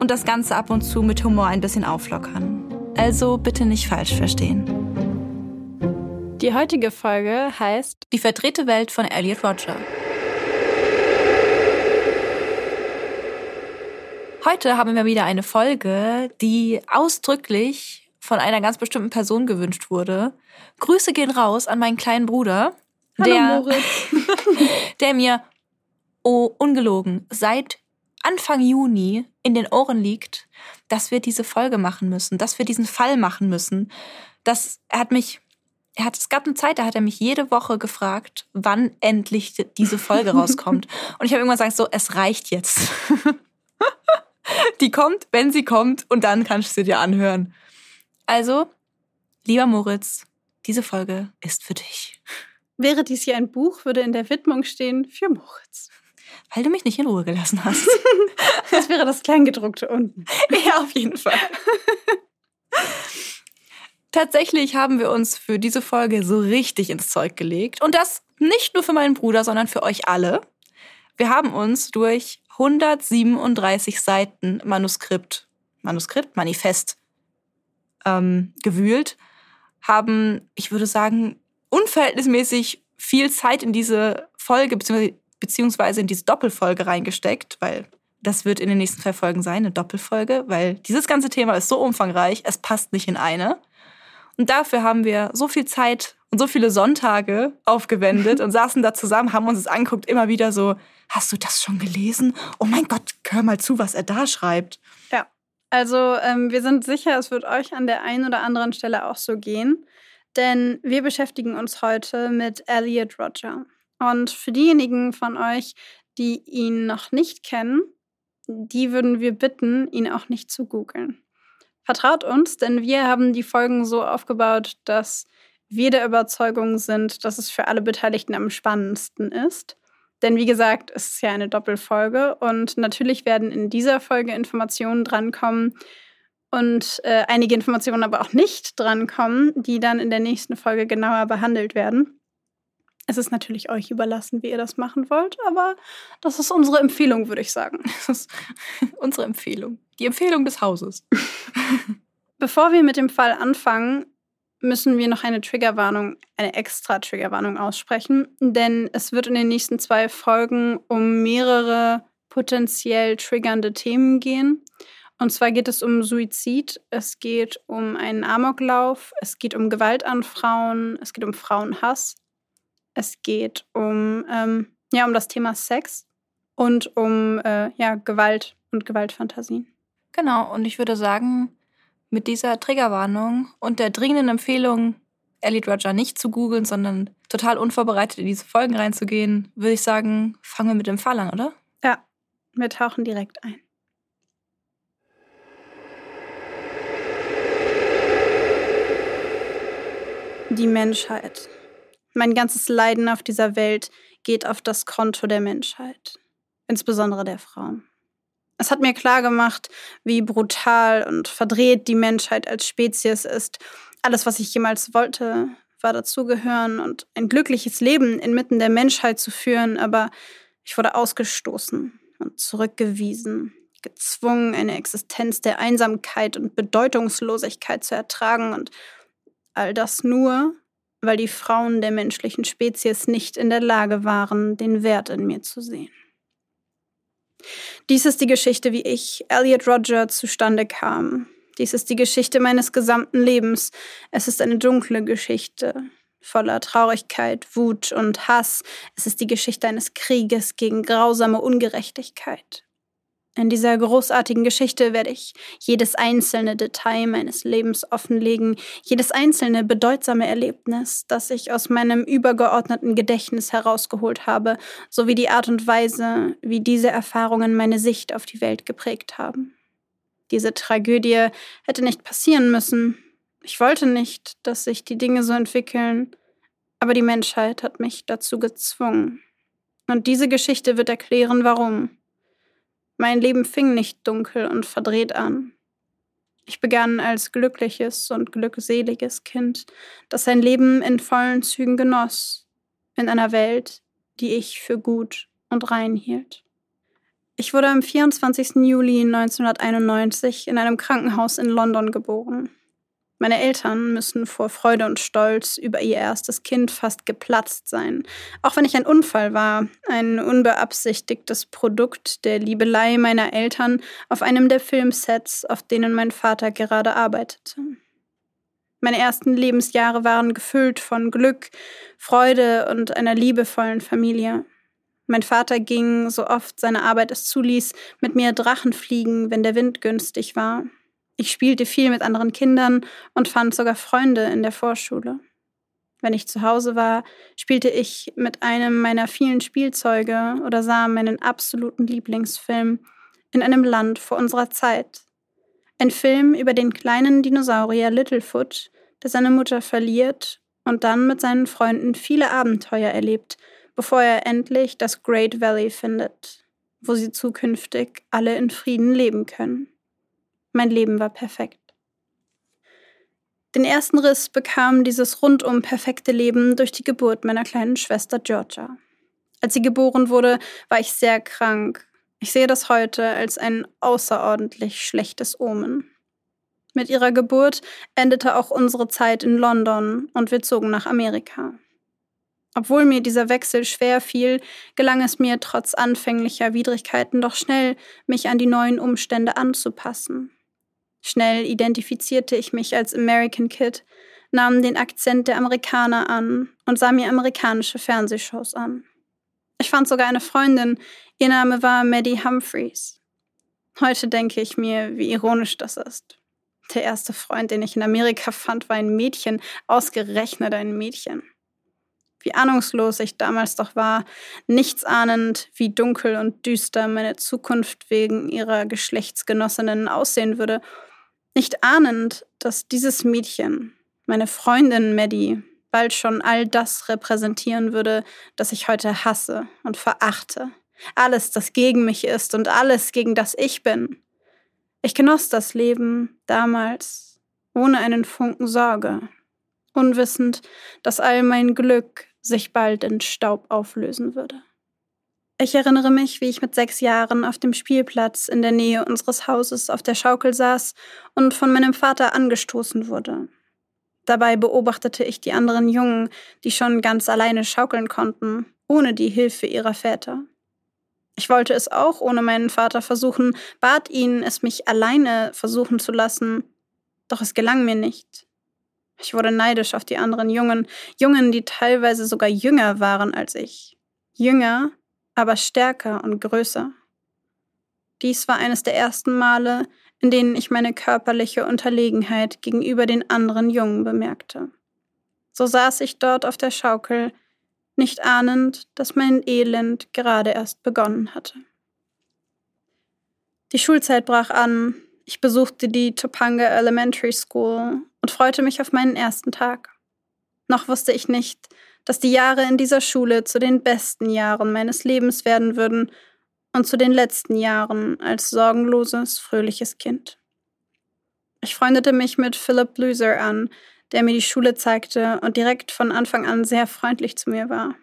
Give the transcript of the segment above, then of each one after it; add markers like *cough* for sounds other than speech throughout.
und das Ganze ab und zu mit Humor ein bisschen auflockern. Also bitte nicht falsch verstehen. Die heutige Folge heißt Die verdrehte Welt von Elliot Roger. Heute haben wir wieder eine Folge, die ausdrücklich von einer ganz bestimmten Person gewünscht wurde. Grüße gehen raus an meinen kleinen Bruder, Hallo, der, Moritz. *laughs* der mir, oh, ungelogen, seit Anfang Juni in den Ohren liegt, dass wir diese Folge machen müssen, dass wir diesen Fall machen müssen. Das, er hat mich, er hat, es gab eine Zeit, da hat er mich jede Woche gefragt, wann endlich diese Folge *laughs* rauskommt. Und ich habe irgendwann gesagt, so, es reicht jetzt. *laughs* Die kommt, wenn sie kommt, und dann kannst du sie dir anhören. Also, lieber Moritz, diese Folge ist für dich. Wäre dies hier ein Buch, würde in der Widmung stehen für Moritz. Weil du mich nicht in Ruhe gelassen hast. *laughs* Das wäre das Kleingedruckte unten. *laughs* Ja, auf jeden Fall. Tatsächlich haben wir uns für diese Folge so richtig ins Zeug gelegt. Und das nicht nur für meinen Bruder, sondern für euch alle. Wir haben uns durch 137 Seiten Manuskript, Manuskript, Manifest ähm, gewühlt, haben, ich würde sagen, unverhältnismäßig viel Zeit in diese Folge beziehungsweise, beziehungsweise in diese Doppelfolge reingesteckt, weil das wird in den nächsten zwei Folgen sein, eine Doppelfolge, weil dieses ganze Thema ist so umfangreich, es passt nicht in eine. Und dafür haben wir so viel Zeit und so viele Sonntage aufgewendet und *laughs* saßen da zusammen, haben uns das angeguckt, immer wieder so, hast du das schon gelesen? Oh mein Gott, hör mal zu, was er da schreibt. Ja, also ähm, wir sind sicher, es wird euch an der einen oder anderen Stelle auch so gehen, denn wir beschäftigen uns heute mit Elliot Roger. Und für diejenigen von euch, die ihn noch nicht kennen, die würden wir bitten, ihn auch nicht zu googeln. Vertraut uns, denn wir haben die Folgen so aufgebaut, dass wir der Überzeugung sind, dass es für alle Beteiligten am spannendsten ist. Denn wie gesagt, es ist ja eine Doppelfolge und natürlich werden in dieser Folge Informationen drankommen und äh, einige Informationen aber auch nicht drankommen, die dann in der nächsten Folge genauer behandelt werden. Es ist natürlich euch überlassen, wie ihr das machen wollt, aber das ist unsere Empfehlung, würde ich sagen. Das ist unsere Empfehlung. Die Empfehlung des Hauses. *laughs* Bevor wir mit dem Fall anfangen, müssen wir noch eine Triggerwarnung, eine extra Triggerwarnung aussprechen, denn es wird in den nächsten zwei Folgen um mehrere potenziell triggernde Themen gehen. Und zwar geht es um Suizid, es geht um einen Amoklauf, es geht um Gewalt an Frauen, es geht um Frauenhass, es geht um, ähm, ja, um das Thema Sex und um äh, ja, Gewalt und Gewaltfantasien. Genau, und ich würde sagen, mit dieser Triggerwarnung und der dringenden Empfehlung, Elliot Roger nicht zu googeln, sondern total unvorbereitet in diese Folgen reinzugehen, würde ich sagen, fangen wir mit dem Fall an, oder? Ja, wir tauchen direkt ein. Die Menschheit. Mein ganzes Leiden auf dieser Welt geht auf das Konto der Menschheit, insbesondere der Frauen. Es hat mir klargemacht, wie brutal und verdreht die Menschheit als Spezies ist. Alles, was ich jemals wollte, war dazugehören und ein glückliches Leben inmitten der Menschheit zu führen, aber ich wurde ausgestoßen und zurückgewiesen, gezwungen, eine Existenz der Einsamkeit und Bedeutungslosigkeit zu ertragen und all das nur, weil die Frauen der menschlichen Spezies nicht in der Lage waren, den Wert in mir zu sehen. Dies ist die Geschichte, wie ich, Elliot Roger, zustande kam. Dies ist die Geschichte meines gesamten Lebens. Es ist eine dunkle Geschichte, voller Traurigkeit, Wut und Hass. Es ist die Geschichte eines Krieges gegen grausame Ungerechtigkeit. In dieser großartigen Geschichte werde ich jedes einzelne Detail meines Lebens offenlegen, jedes einzelne bedeutsame Erlebnis, das ich aus meinem übergeordneten Gedächtnis herausgeholt habe, sowie die Art und Weise, wie diese Erfahrungen meine Sicht auf die Welt geprägt haben. Diese Tragödie hätte nicht passieren müssen. Ich wollte nicht, dass sich die Dinge so entwickeln, aber die Menschheit hat mich dazu gezwungen. Und diese Geschichte wird erklären, warum. Mein Leben fing nicht dunkel und verdreht an. Ich begann als glückliches und glückseliges Kind, das sein Leben in vollen Zügen genoss, in einer Welt, die ich für gut und rein hielt. Ich wurde am 24. Juli 1991 in einem Krankenhaus in London geboren. Meine Eltern müssen vor Freude und Stolz über ihr erstes Kind fast geplatzt sein. Auch wenn ich ein Unfall war, ein unbeabsichtigtes Produkt der Liebelei meiner Eltern auf einem der Filmsets, auf denen mein Vater gerade arbeitete. Meine ersten Lebensjahre waren gefüllt von Glück, Freude und einer liebevollen Familie. Mein Vater ging, so oft seine Arbeit es zuließ, mit mir Drachen fliegen, wenn der Wind günstig war. Ich spielte viel mit anderen Kindern und fand sogar Freunde in der Vorschule. Wenn ich zu Hause war, spielte ich mit einem meiner vielen Spielzeuge oder sah meinen absoluten Lieblingsfilm in einem Land vor unserer Zeit. Ein Film über den kleinen Dinosaurier Littlefoot, der seine Mutter verliert und dann mit seinen Freunden viele Abenteuer erlebt, bevor er endlich das Great Valley findet, wo sie zukünftig alle in Frieden leben können. Mein Leben war perfekt. Den ersten Riss bekam dieses rundum perfekte Leben durch die Geburt meiner kleinen Schwester Georgia. Als sie geboren wurde, war ich sehr krank. Ich sehe das heute als ein außerordentlich schlechtes Omen. Mit ihrer Geburt endete auch unsere Zeit in London und wir zogen nach Amerika. Obwohl mir dieser Wechsel schwer fiel, gelang es mir trotz anfänglicher Widrigkeiten doch schnell, mich an die neuen Umstände anzupassen. Schnell identifizierte ich mich als American Kid, nahm den Akzent der Amerikaner an und sah mir amerikanische Fernsehshows an. Ich fand sogar eine Freundin, ihr Name war Maddie Humphreys. Heute denke ich mir, wie ironisch das ist. Der erste Freund, den ich in Amerika fand, war ein Mädchen, ausgerechnet ein Mädchen. Wie ahnungslos ich damals doch war, nichts ahnend, wie dunkel und düster meine Zukunft wegen ihrer Geschlechtsgenossinnen aussehen würde nicht ahnend, dass dieses Mädchen, meine Freundin Maddie, bald schon all das repräsentieren würde, das ich heute hasse und verachte. Alles, das gegen mich ist und alles, gegen das ich bin. Ich genoss das Leben damals ohne einen Funken Sorge, unwissend, dass all mein Glück sich bald in Staub auflösen würde. Ich erinnere mich, wie ich mit sechs Jahren auf dem Spielplatz in der Nähe unseres Hauses auf der Schaukel saß und von meinem Vater angestoßen wurde. Dabei beobachtete ich die anderen Jungen, die schon ganz alleine schaukeln konnten, ohne die Hilfe ihrer Väter. Ich wollte es auch ohne meinen Vater versuchen, bat ihn, es mich alleine versuchen zu lassen, doch es gelang mir nicht. Ich wurde neidisch auf die anderen Jungen, Jungen, die teilweise sogar jünger waren als ich. Jünger, aber stärker und größer. Dies war eines der ersten Male, in denen ich meine körperliche Unterlegenheit gegenüber den anderen Jungen bemerkte. So saß ich dort auf der Schaukel, nicht ahnend, dass mein Elend gerade erst begonnen hatte. Die Schulzeit brach an, ich besuchte die Topanga Elementary School und freute mich auf meinen ersten Tag. Noch wusste ich nicht, dass die Jahre in dieser Schule zu den besten Jahren meines Lebens werden würden und zu den letzten Jahren als sorgenloses, fröhliches Kind. Ich freundete mich mit Philip Blüser an, der mir die Schule zeigte und direkt von Anfang an sehr freundlich zu mir war.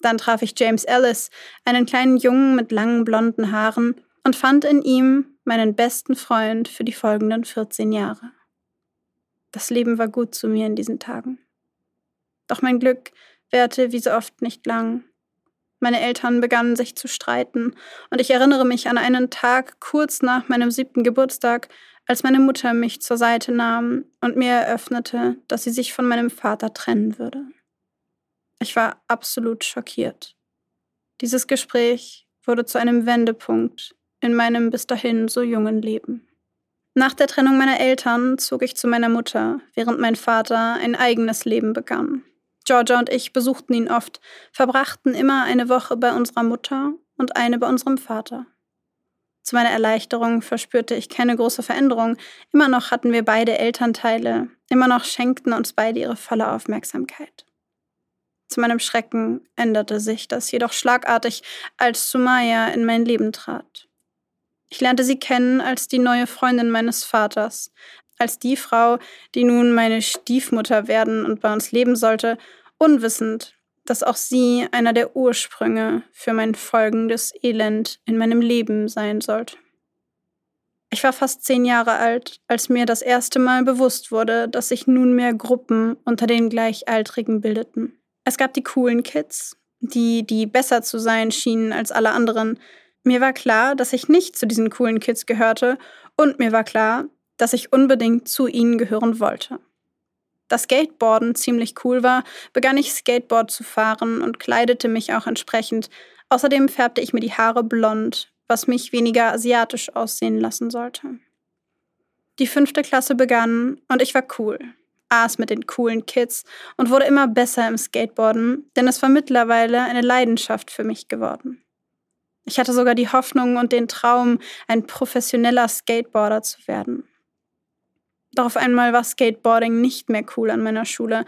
Dann traf ich James Ellis, einen kleinen Jungen mit langen blonden Haaren, und fand in ihm meinen besten Freund für die folgenden 14 Jahre. Das Leben war gut zu mir in diesen Tagen. Doch mein Glück währte wie so oft nicht lang. Meine Eltern begannen sich zu streiten, und ich erinnere mich an einen Tag kurz nach meinem siebten Geburtstag, als meine Mutter mich zur Seite nahm und mir eröffnete, dass sie sich von meinem Vater trennen würde. Ich war absolut schockiert. Dieses Gespräch wurde zu einem Wendepunkt in meinem bis dahin so jungen Leben. Nach der Trennung meiner Eltern zog ich zu meiner Mutter, während mein Vater ein eigenes Leben begann. Georgia und ich besuchten ihn oft, verbrachten immer eine Woche bei unserer Mutter und eine bei unserem Vater. Zu meiner Erleichterung verspürte ich keine große Veränderung. Immer noch hatten wir beide Elternteile, immer noch schenkten uns beide ihre volle Aufmerksamkeit. Zu meinem Schrecken änderte sich das jedoch schlagartig, als Sumaya in mein Leben trat. Ich lernte sie kennen als die neue Freundin meines Vaters, als die Frau, die nun meine Stiefmutter werden und bei uns leben sollte, unwissend, dass auch sie einer der Ursprünge für mein folgendes Elend in meinem Leben sein sollte. Ich war fast zehn Jahre alt, als mir das erste Mal bewusst wurde, dass sich nunmehr Gruppen unter den Gleichaltrigen bildeten. Es gab die coolen Kids, die, die besser zu sein schienen als alle anderen. Mir war klar, dass ich nicht zu diesen coolen Kids gehörte, und mir war klar, dass ich unbedingt zu ihnen gehören wollte. Da Skateboarden ziemlich cool war, begann ich Skateboard zu fahren und kleidete mich auch entsprechend. Außerdem färbte ich mir die Haare blond, was mich weniger asiatisch aussehen lassen sollte. Die fünfte Klasse begann und ich war cool, aß mit den coolen Kids und wurde immer besser im Skateboarden, denn es war mittlerweile eine Leidenschaft für mich geworden. Ich hatte sogar die Hoffnung und den Traum, ein professioneller Skateboarder zu werden. Doch auf einmal war Skateboarding nicht mehr cool an meiner Schule.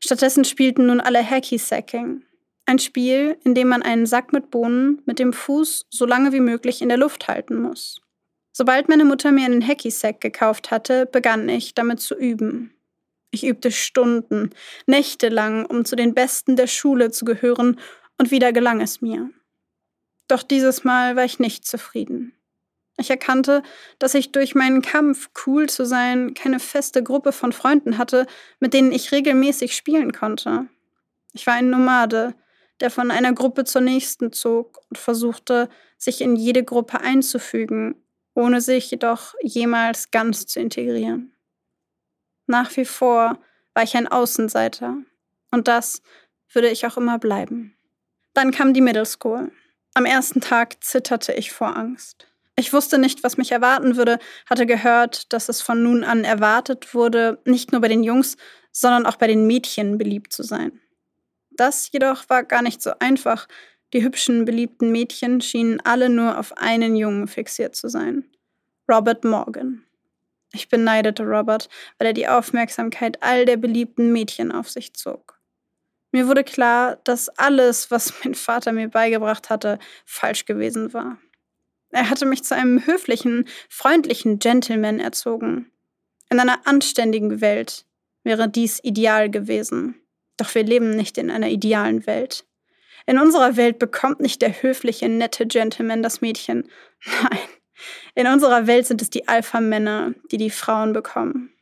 Stattdessen spielten nun alle Hacky-Sacking. Ein Spiel, in dem man einen Sack mit Bohnen mit dem Fuß so lange wie möglich in der Luft halten muss. Sobald meine Mutter mir einen Hacky-Sack gekauft hatte, begann ich damit zu üben. Ich übte Stunden, nächtelang, um zu den Besten der Schule zu gehören, und wieder gelang es mir. Doch dieses Mal war ich nicht zufrieden. Ich erkannte, dass ich durch meinen Kampf, cool zu sein, keine feste Gruppe von Freunden hatte, mit denen ich regelmäßig spielen konnte. Ich war ein Nomade, der von einer Gruppe zur nächsten zog und versuchte, sich in jede Gruppe einzufügen, ohne sich jedoch jemals ganz zu integrieren. Nach wie vor war ich ein Außenseiter und das würde ich auch immer bleiben. Dann kam die Middle School. Am ersten Tag zitterte ich vor Angst. Ich wusste nicht, was mich erwarten würde, hatte gehört, dass es von nun an erwartet wurde, nicht nur bei den Jungs, sondern auch bei den Mädchen beliebt zu sein. Das jedoch war gar nicht so einfach. Die hübschen, beliebten Mädchen schienen alle nur auf einen Jungen fixiert zu sein. Robert Morgan. Ich beneidete Robert, weil er die Aufmerksamkeit all der beliebten Mädchen auf sich zog. Mir wurde klar, dass alles, was mein Vater mir beigebracht hatte, falsch gewesen war. Er hatte mich zu einem höflichen, freundlichen Gentleman erzogen. In einer anständigen Welt wäre dies ideal gewesen. Doch wir leben nicht in einer idealen Welt. In unserer Welt bekommt nicht der höfliche, nette Gentleman das Mädchen. *laughs* Nein, in unserer Welt sind es die Alpha-Männer, die die Frauen bekommen.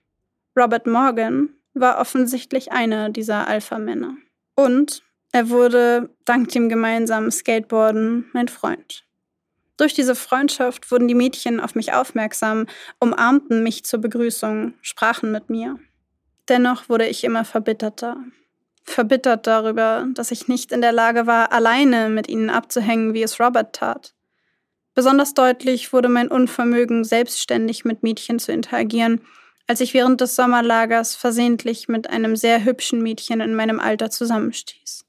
Robert Morgan war offensichtlich einer dieser Alpha-Männer. Und er wurde, dank dem gemeinsamen Skateboarden, mein Freund. Durch diese Freundschaft wurden die Mädchen auf mich aufmerksam, umarmten mich zur Begrüßung, sprachen mit mir. Dennoch wurde ich immer verbitterter. Verbittert darüber, dass ich nicht in der Lage war, alleine mit ihnen abzuhängen, wie es Robert tat. Besonders deutlich wurde mein Unvermögen, selbstständig mit Mädchen zu interagieren, als ich während des Sommerlagers versehentlich mit einem sehr hübschen Mädchen in meinem Alter zusammenstieß.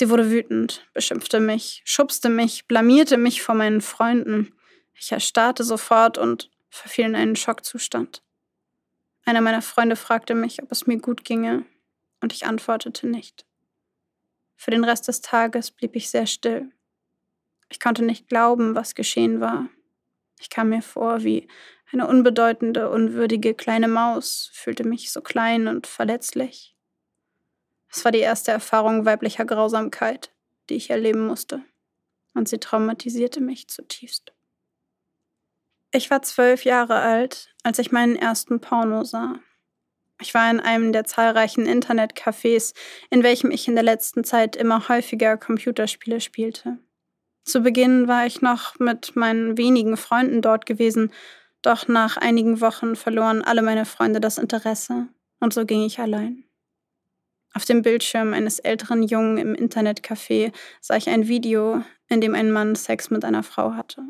Sie wurde wütend, beschimpfte mich, schubste mich, blamierte mich vor meinen Freunden. Ich erstarrte sofort und verfiel in einen Schockzustand. Einer meiner Freunde fragte mich, ob es mir gut ginge, und ich antwortete nicht. Für den Rest des Tages blieb ich sehr still. Ich konnte nicht glauben, was geschehen war. Ich kam mir vor wie eine unbedeutende, unwürdige kleine Maus, fühlte mich so klein und verletzlich. Es war die erste Erfahrung weiblicher Grausamkeit, die ich erleben musste, und sie traumatisierte mich zutiefst. Ich war zwölf Jahre alt, als ich meinen ersten Porno sah. Ich war in einem der zahlreichen Internetcafés, in welchem ich in der letzten Zeit immer häufiger Computerspiele spielte. Zu Beginn war ich noch mit meinen wenigen Freunden dort gewesen, Doch nach einigen Wochen verloren alle meine Freunde das Interesse und so ging ich allein. Auf dem Bildschirm eines älteren Jungen im Internetcafé sah ich ein Video, in dem ein Mann Sex mit einer Frau hatte.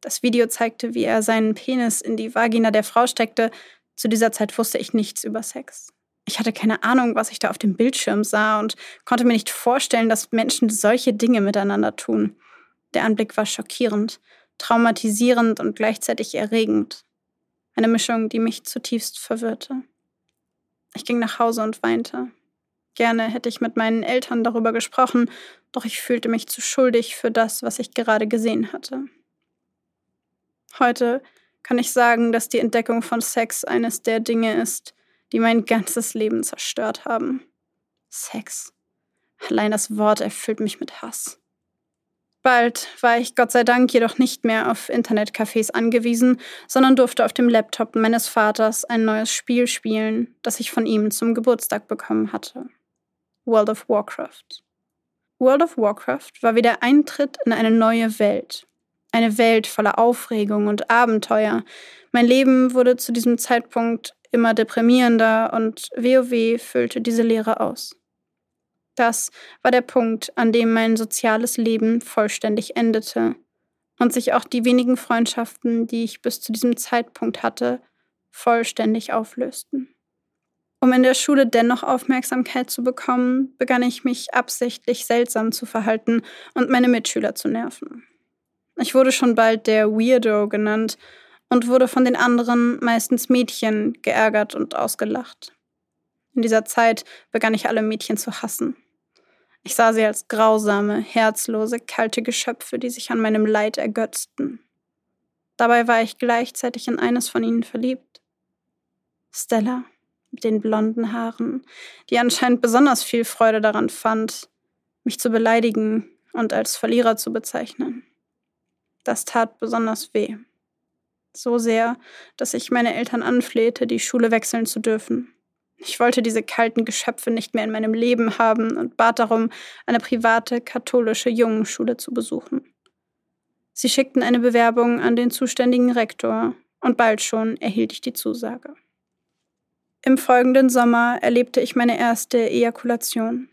Das Video zeigte, wie er seinen Penis in die Vagina der Frau steckte. Zu dieser Zeit wusste ich nichts über Sex. Ich hatte keine Ahnung, was ich da auf dem Bildschirm sah und konnte mir nicht vorstellen, dass Menschen solche Dinge miteinander tun. Der Anblick war schockierend, traumatisierend und gleichzeitig erregend. Eine Mischung, die mich zutiefst verwirrte. Ich ging nach Hause und weinte. Gerne hätte ich mit meinen Eltern darüber gesprochen, doch ich fühlte mich zu schuldig für das, was ich gerade gesehen hatte. Heute kann ich sagen, dass die Entdeckung von Sex eines der Dinge ist, die mein ganzes Leben zerstört haben. Sex. Allein das Wort erfüllt mich mit Hass. Bald war ich Gott sei Dank jedoch nicht mehr auf Internetcafés angewiesen, sondern durfte auf dem Laptop meines Vaters ein neues Spiel spielen, das ich von ihm zum Geburtstag bekommen hatte. World of Warcraft. World of Warcraft war wie der Eintritt in eine neue Welt. Eine Welt voller Aufregung und Abenteuer. Mein Leben wurde zu diesem Zeitpunkt immer deprimierender und WoW füllte diese Leere aus. Das war der Punkt, an dem mein soziales Leben vollständig endete und sich auch die wenigen Freundschaften, die ich bis zu diesem Zeitpunkt hatte, vollständig auflösten. Um in der Schule dennoch Aufmerksamkeit zu bekommen, begann ich mich absichtlich seltsam zu verhalten und meine Mitschüler zu nerven. Ich wurde schon bald der Weirdo genannt und wurde von den anderen, meistens Mädchen, geärgert und ausgelacht. In dieser Zeit begann ich alle Mädchen zu hassen. Ich sah sie als grausame, herzlose, kalte Geschöpfe, die sich an meinem Leid ergötzten. Dabei war ich gleichzeitig in eines von ihnen verliebt. Stella mit den blonden Haaren, die anscheinend besonders viel Freude daran fand, mich zu beleidigen und als Verlierer zu bezeichnen. Das tat besonders weh. So sehr, dass ich meine Eltern anflehte, die Schule wechseln zu dürfen. Ich wollte diese kalten Geschöpfe nicht mehr in meinem Leben haben und bat darum, eine private katholische Jungenschule zu besuchen. Sie schickten eine Bewerbung an den zuständigen Rektor und bald schon erhielt ich die Zusage. Im folgenden Sommer erlebte ich meine erste Ejakulation.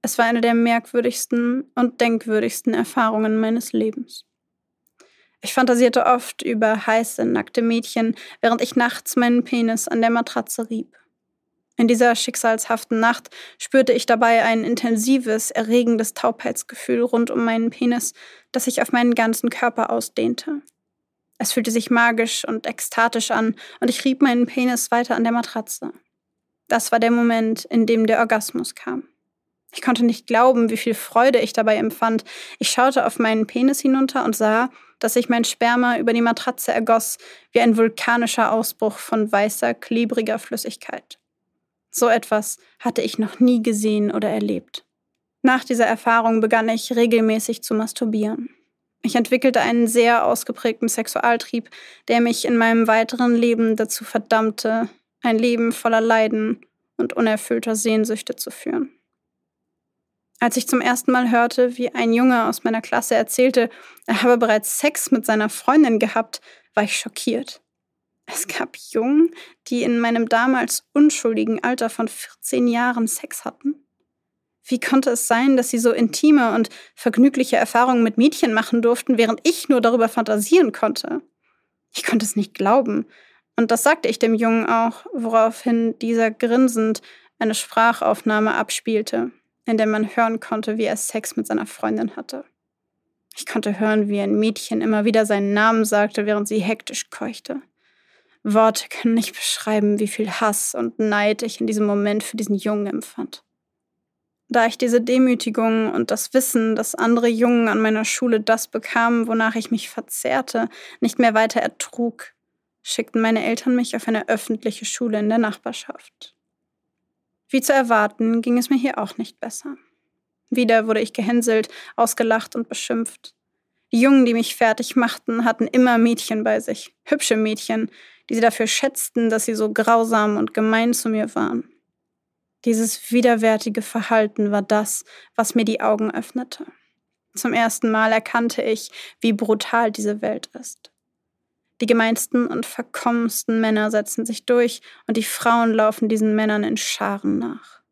Es war eine der merkwürdigsten und denkwürdigsten Erfahrungen meines Lebens. Ich fantasierte oft über heiße, nackte Mädchen, während ich nachts meinen Penis an der Matratze rieb. In dieser schicksalshaften Nacht spürte ich dabei ein intensives, erregendes Taubheitsgefühl rund um meinen Penis, das sich auf meinen ganzen Körper ausdehnte. Es fühlte sich magisch und ekstatisch an, und ich rieb meinen Penis weiter an der Matratze. Das war der Moment, in dem der Orgasmus kam. Ich konnte nicht glauben, wie viel Freude ich dabei empfand. Ich schaute auf meinen Penis hinunter und sah, dass sich mein Sperma über die Matratze ergoss, wie ein vulkanischer Ausbruch von weißer, klebriger Flüssigkeit. So etwas hatte ich noch nie gesehen oder erlebt. Nach dieser Erfahrung begann ich regelmäßig zu masturbieren. Ich entwickelte einen sehr ausgeprägten Sexualtrieb, der mich in meinem weiteren Leben dazu verdammte, ein Leben voller Leiden und unerfüllter Sehnsüchte zu führen. Als ich zum ersten Mal hörte, wie ein Junge aus meiner Klasse erzählte, er habe bereits Sex mit seiner Freundin gehabt, war ich schockiert. Es gab Jungen, die in meinem damals unschuldigen Alter von 14 Jahren Sex hatten. Wie konnte es sein, dass sie so intime und vergnügliche Erfahrungen mit Mädchen machen durften, während ich nur darüber fantasieren konnte? Ich konnte es nicht glauben. Und das sagte ich dem Jungen auch, woraufhin dieser grinsend eine Sprachaufnahme abspielte, in der man hören konnte, wie er Sex mit seiner Freundin hatte. Ich konnte hören, wie ein Mädchen immer wieder seinen Namen sagte, während sie hektisch keuchte. Worte können nicht beschreiben, wie viel Hass und Neid ich in diesem Moment für diesen Jungen empfand. Da ich diese Demütigung und das Wissen, dass andere Jungen an meiner Schule das bekamen, wonach ich mich verzehrte, nicht mehr weiter ertrug, schickten meine Eltern mich auf eine öffentliche Schule in der Nachbarschaft. Wie zu erwarten, ging es mir hier auch nicht besser. Wieder wurde ich gehänselt, ausgelacht und beschimpft. Die Jungen, die mich fertig machten, hatten immer Mädchen bei sich, hübsche Mädchen, die sie dafür schätzten, dass sie so grausam und gemein zu mir waren. Dieses widerwärtige Verhalten war das, was mir die Augen öffnete. Zum ersten Mal erkannte ich, wie brutal diese Welt ist. Die gemeinsten und verkommensten Männer setzen sich durch und die Frauen laufen diesen Männern in Scharen nach.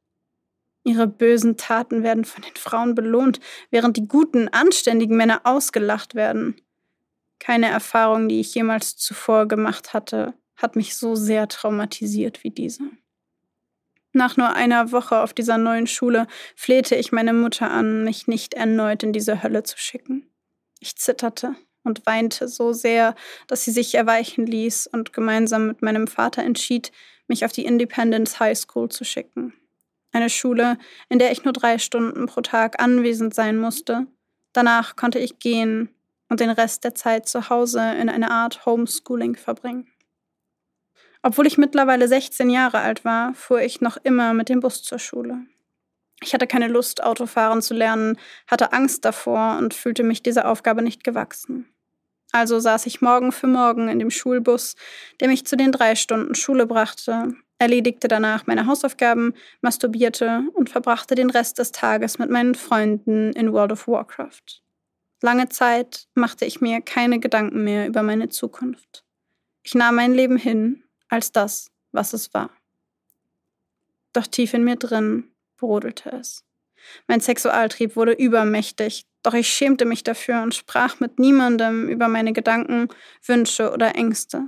Ihre bösen Taten werden von den Frauen belohnt, während die guten, anständigen Männer ausgelacht werden. Keine Erfahrung, die ich jemals zuvor gemacht hatte, hat mich so sehr traumatisiert wie diese. Nach nur einer Woche auf dieser neuen Schule flehte ich meine Mutter an, mich nicht erneut in diese Hölle zu schicken. Ich zitterte und weinte so sehr, dass sie sich erweichen ließ und gemeinsam mit meinem Vater entschied, mich auf die Independence High School zu schicken. Eine Schule, in der ich nur drei Stunden pro Tag anwesend sein musste. Danach konnte ich gehen und den Rest der Zeit zu Hause in eine Art Homeschooling verbringen. Obwohl ich mittlerweile 16 Jahre alt war, fuhr ich noch immer mit dem Bus zur Schule. Ich hatte keine Lust, Autofahren zu lernen, hatte Angst davor und fühlte mich dieser Aufgabe nicht gewachsen. Also saß ich morgen für morgen in dem Schulbus, der mich zu den drei Stunden Schule brachte, erledigte danach meine Hausaufgaben, masturbierte und verbrachte den Rest des Tages mit meinen Freunden in World of Warcraft. Lange Zeit machte ich mir keine Gedanken mehr über meine Zukunft. Ich nahm mein Leben hin als das, was es war. Doch tief in mir drin brodelte es. Mein Sexualtrieb wurde übermächtig, doch ich schämte mich dafür und sprach mit niemandem über meine Gedanken, Wünsche oder Ängste.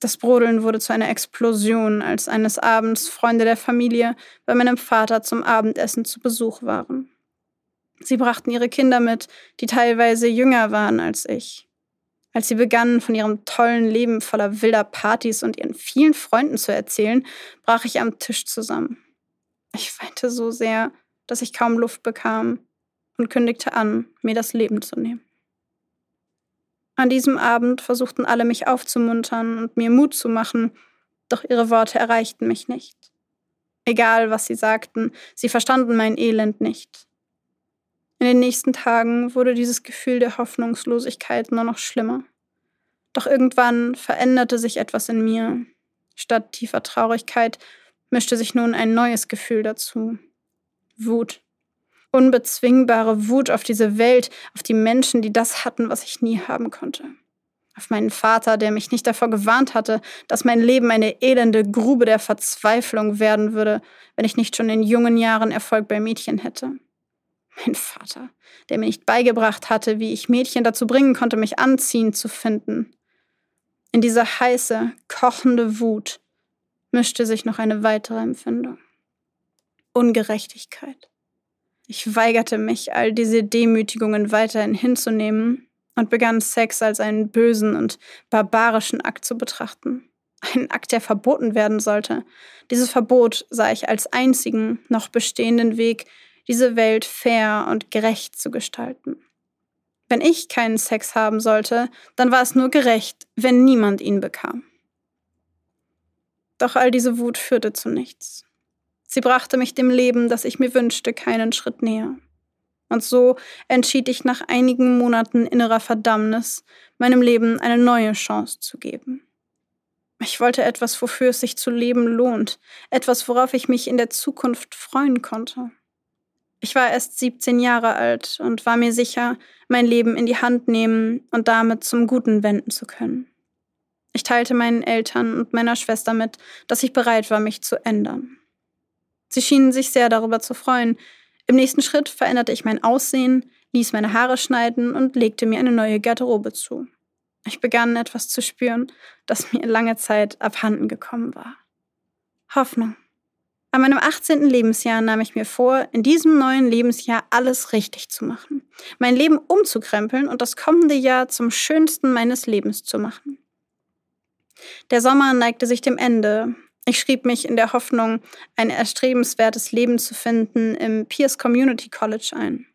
Das Brodeln wurde zu einer Explosion, als eines Abends Freunde der Familie bei meinem Vater zum Abendessen zu Besuch waren. Sie brachten ihre Kinder mit, die teilweise jünger waren als ich. Als sie begannen, von ihrem tollen Leben voller wilder Partys und ihren vielen Freunden zu erzählen, brach ich am Tisch zusammen. Ich weinte so sehr, dass ich kaum Luft bekam und kündigte an, mir das Leben zu nehmen. An diesem Abend versuchten alle mich aufzumuntern und mir Mut zu machen, doch ihre Worte erreichten mich nicht. Egal, was sie sagten, sie verstanden mein Elend nicht. In den nächsten Tagen wurde dieses Gefühl der Hoffnungslosigkeit nur noch schlimmer. Doch irgendwann veränderte sich etwas in mir. Statt tiefer Traurigkeit mischte sich nun ein neues Gefühl dazu. Wut. Unbezwingbare Wut auf diese Welt, auf die Menschen, die das hatten, was ich nie haben konnte. Auf meinen Vater, der mich nicht davor gewarnt hatte, dass mein Leben eine elende Grube der Verzweiflung werden würde, wenn ich nicht schon in jungen Jahren Erfolg bei Mädchen hätte. Mein Vater, der mir nicht beigebracht hatte, wie ich Mädchen dazu bringen konnte, mich anziehend zu finden. In diese heiße, kochende Wut mischte sich noch eine weitere Empfindung. Ungerechtigkeit. Ich weigerte mich, all diese Demütigungen weiterhin hinzunehmen und begann Sex als einen bösen und barbarischen Akt zu betrachten. Einen Akt, der verboten werden sollte. Dieses Verbot sah ich als einzigen noch bestehenden Weg, diese Welt fair und gerecht zu gestalten. Wenn ich keinen Sex haben sollte, dann war es nur gerecht, wenn niemand ihn bekam. Doch all diese Wut führte zu nichts. Sie brachte mich dem Leben, das ich mir wünschte, keinen Schritt näher. Und so entschied ich nach einigen Monaten innerer Verdammnis, meinem Leben eine neue Chance zu geben. Ich wollte etwas, wofür es sich zu leben lohnt, etwas, worauf ich mich in der Zukunft freuen konnte. Ich war erst 17 Jahre alt und war mir sicher, mein Leben in die Hand nehmen und damit zum Guten wenden zu können. Ich teilte meinen Eltern und meiner Schwester mit, dass ich bereit war, mich zu ändern. Sie schienen sich sehr darüber zu freuen. Im nächsten Schritt veränderte ich mein Aussehen, ließ meine Haare schneiden und legte mir eine neue Garderobe zu. Ich begann etwas zu spüren, das mir lange Zeit abhanden gekommen war. Hoffnung. An meinem 18. Lebensjahr nahm ich mir vor, in diesem neuen Lebensjahr alles richtig zu machen, mein Leben umzukrempeln und das kommende Jahr zum schönsten meines Lebens zu machen. Der Sommer neigte sich dem Ende. Ich schrieb mich in der Hoffnung, ein erstrebenswertes Leben zu finden, im Pierce Community College ein.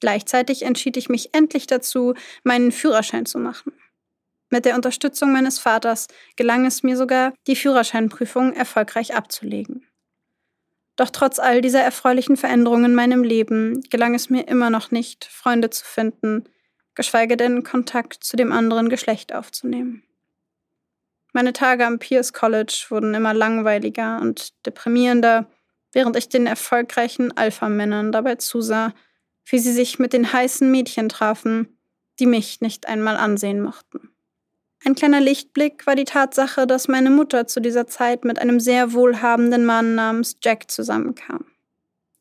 Gleichzeitig entschied ich mich endlich dazu, meinen Führerschein zu machen. Mit der Unterstützung meines Vaters gelang es mir sogar, die Führerscheinprüfung erfolgreich abzulegen. Doch trotz all dieser erfreulichen Veränderungen in meinem Leben gelang es mir immer noch nicht, Freunde zu finden, geschweige denn Kontakt zu dem anderen Geschlecht aufzunehmen. Meine Tage am Pierce College wurden immer langweiliger und deprimierender, während ich den erfolgreichen Alpha-Männern dabei zusah, wie sie sich mit den heißen Mädchen trafen, die mich nicht einmal ansehen mochten. Ein kleiner Lichtblick war die Tatsache, dass meine Mutter zu dieser Zeit mit einem sehr wohlhabenden Mann namens Jack zusammenkam.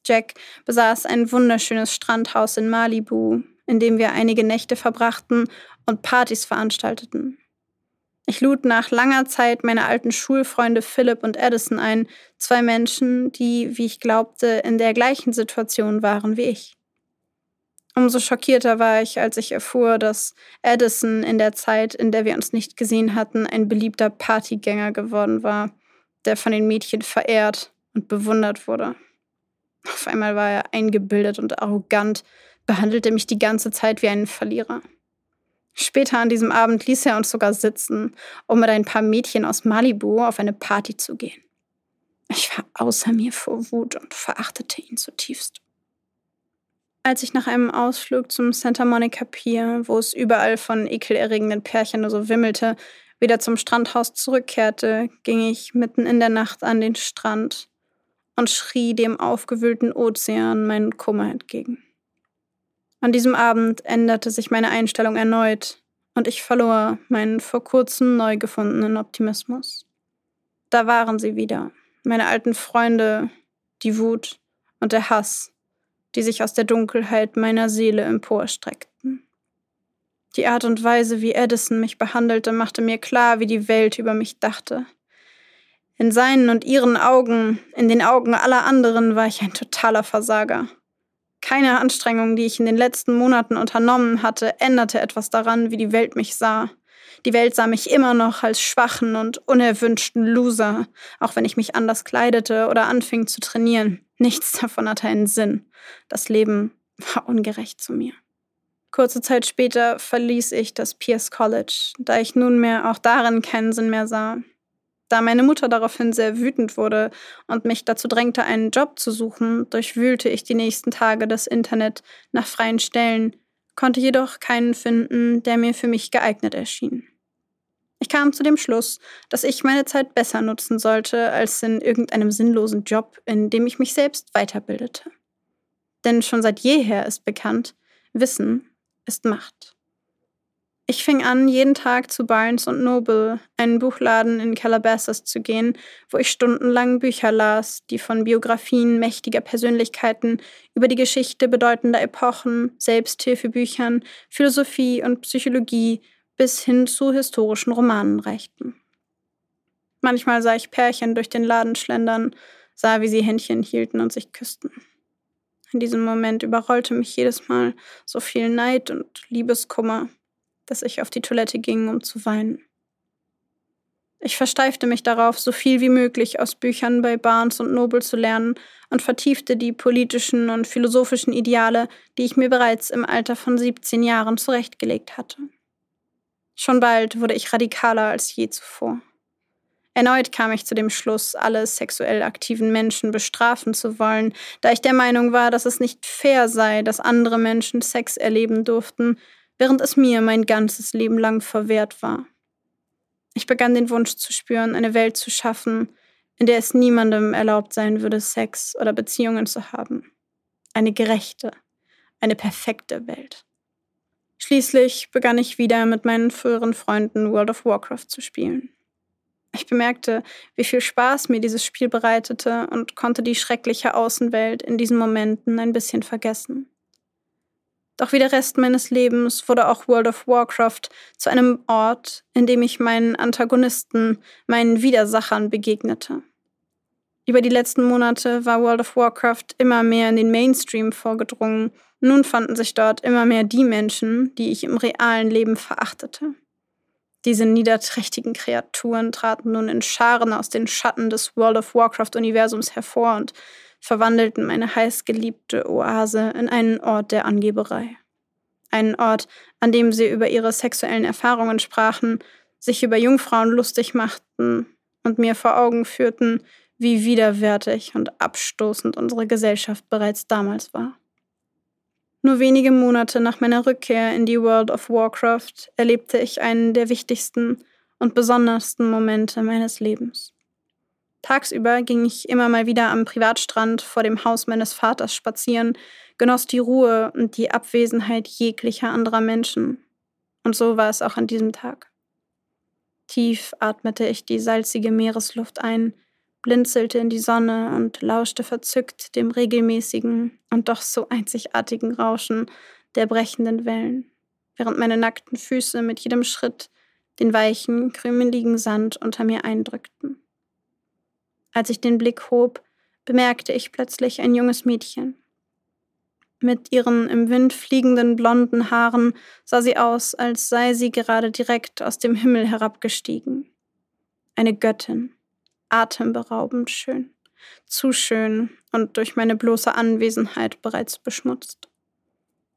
Jack besaß ein wunderschönes Strandhaus in Malibu, in dem wir einige Nächte verbrachten und Partys veranstalteten. Ich lud nach langer Zeit meine alten Schulfreunde Philip und Edison ein, zwei Menschen, die, wie ich glaubte, in der gleichen Situation waren wie ich. Umso schockierter war ich, als ich erfuhr, dass Edison in der Zeit, in der wir uns nicht gesehen hatten, ein beliebter Partygänger geworden war, der von den Mädchen verehrt und bewundert wurde. Auf einmal war er eingebildet und arrogant, behandelte mich die ganze Zeit wie einen Verlierer. Später an diesem Abend ließ er uns sogar sitzen, um mit ein paar Mädchen aus Malibu auf eine Party zu gehen. Ich war außer mir vor Wut und verachtete ihn zutiefst. Als ich nach einem Ausflug zum Santa Monica Pier, wo es überall von ekelerregenden Pärchen nur so wimmelte, wieder zum Strandhaus zurückkehrte, ging ich mitten in der Nacht an den Strand und schrie dem aufgewühlten Ozean meinen Kummer entgegen. An diesem Abend änderte sich meine Einstellung erneut und ich verlor meinen vor kurzem neu gefundenen Optimismus. Da waren sie wieder, meine alten Freunde, die Wut und der Hass, die sich aus der Dunkelheit meiner Seele emporstreckten. Die Art und Weise, wie Edison mich behandelte, machte mir klar, wie die Welt über mich dachte. In seinen und ihren Augen, in den Augen aller anderen war ich ein totaler Versager. Keine Anstrengung, die ich in den letzten Monaten unternommen hatte, änderte etwas daran, wie die Welt mich sah. Die Welt sah mich immer noch als schwachen und unerwünschten Loser, auch wenn ich mich anders kleidete oder anfing zu trainieren. Nichts davon hatte einen Sinn. Das Leben war ungerecht zu mir. Kurze Zeit später verließ ich das Pierce College, da ich nunmehr auch darin keinen Sinn mehr sah. Da meine Mutter daraufhin sehr wütend wurde und mich dazu drängte, einen Job zu suchen, durchwühlte ich die nächsten Tage das Internet nach freien Stellen, konnte jedoch keinen finden, der mir für mich geeignet erschien. Ich kam zu dem Schluss, dass ich meine Zeit besser nutzen sollte als in irgendeinem sinnlosen Job, in dem ich mich selbst weiterbildete. Denn schon seit jeher ist bekannt, Wissen ist Macht. Ich fing an, jeden Tag zu Barnes Noble, einen Buchladen in Calabasas, zu gehen, wo ich stundenlang Bücher las, die von Biografien mächtiger Persönlichkeiten über die Geschichte bedeutender Epochen, Selbsthilfebüchern, Philosophie und Psychologie bis hin zu historischen Romanen reichten. Manchmal sah ich Pärchen durch den Laden schlendern, sah, wie sie Händchen hielten und sich küssten. In diesem Moment überrollte mich jedes Mal so viel Neid und Liebeskummer, dass ich auf die Toilette ging, um zu weinen. Ich versteifte mich darauf, so viel wie möglich aus Büchern bei Barnes und Noble zu lernen und vertiefte die politischen und philosophischen Ideale, die ich mir bereits im Alter von 17 Jahren zurechtgelegt hatte. Schon bald wurde ich radikaler als je zuvor. Erneut kam ich zu dem Schluss, alle sexuell aktiven Menschen bestrafen zu wollen, da ich der Meinung war, dass es nicht fair sei, dass andere Menschen Sex erleben durften, während es mir mein ganzes Leben lang verwehrt war. Ich begann den Wunsch zu spüren, eine Welt zu schaffen, in der es niemandem erlaubt sein würde, Sex oder Beziehungen zu haben. Eine gerechte, eine perfekte Welt. Schließlich begann ich wieder mit meinen früheren Freunden World of Warcraft zu spielen. Ich bemerkte, wie viel Spaß mir dieses Spiel bereitete und konnte die schreckliche Außenwelt in diesen Momenten ein bisschen vergessen. Doch wie der Rest meines Lebens wurde auch World of Warcraft zu einem Ort, in dem ich meinen Antagonisten, meinen Widersachern begegnete. Über die letzten Monate war World of Warcraft immer mehr in den Mainstream vorgedrungen. Nun fanden sich dort immer mehr die Menschen, die ich im realen Leben verachtete. Diese niederträchtigen Kreaturen traten nun in Scharen aus den Schatten des World of Warcraft-Universums hervor und verwandelten meine heißgeliebte Oase in einen Ort der Angeberei. Einen Ort, an dem sie über ihre sexuellen Erfahrungen sprachen, sich über Jungfrauen lustig machten und mir vor Augen führten, wie widerwärtig und abstoßend unsere Gesellschaft bereits damals war. Nur wenige Monate nach meiner Rückkehr in die World of Warcraft erlebte ich einen der wichtigsten und besondersten Momente meines Lebens. Tagsüber ging ich immer mal wieder am Privatstrand vor dem Haus meines Vaters spazieren, genoss die Ruhe und die Abwesenheit jeglicher anderer Menschen. Und so war es auch an diesem Tag. Tief atmete ich die salzige Meeresluft ein, blinzelte in die Sonne und lauschte verzückt dem regelmäßigen und doch so einzigartigen Rauschen der brechenden Wellen, während meine nackten Füße mit jedem Schritt den weichen, krümeligen Sand unter mir eindrückten. Als ich den Blick hob, bemerkte ich plötzlich ein junges Mädchen. Mit ihren im Wind fliegenden blonden Haaren sah sie aus, als sei sie gerade direkt aus dem Himmel herabgestiegen. Eine Göttin, atemberaubend schön, zu schön und durch meine bloße Anwesenheit bereits beschmutzt.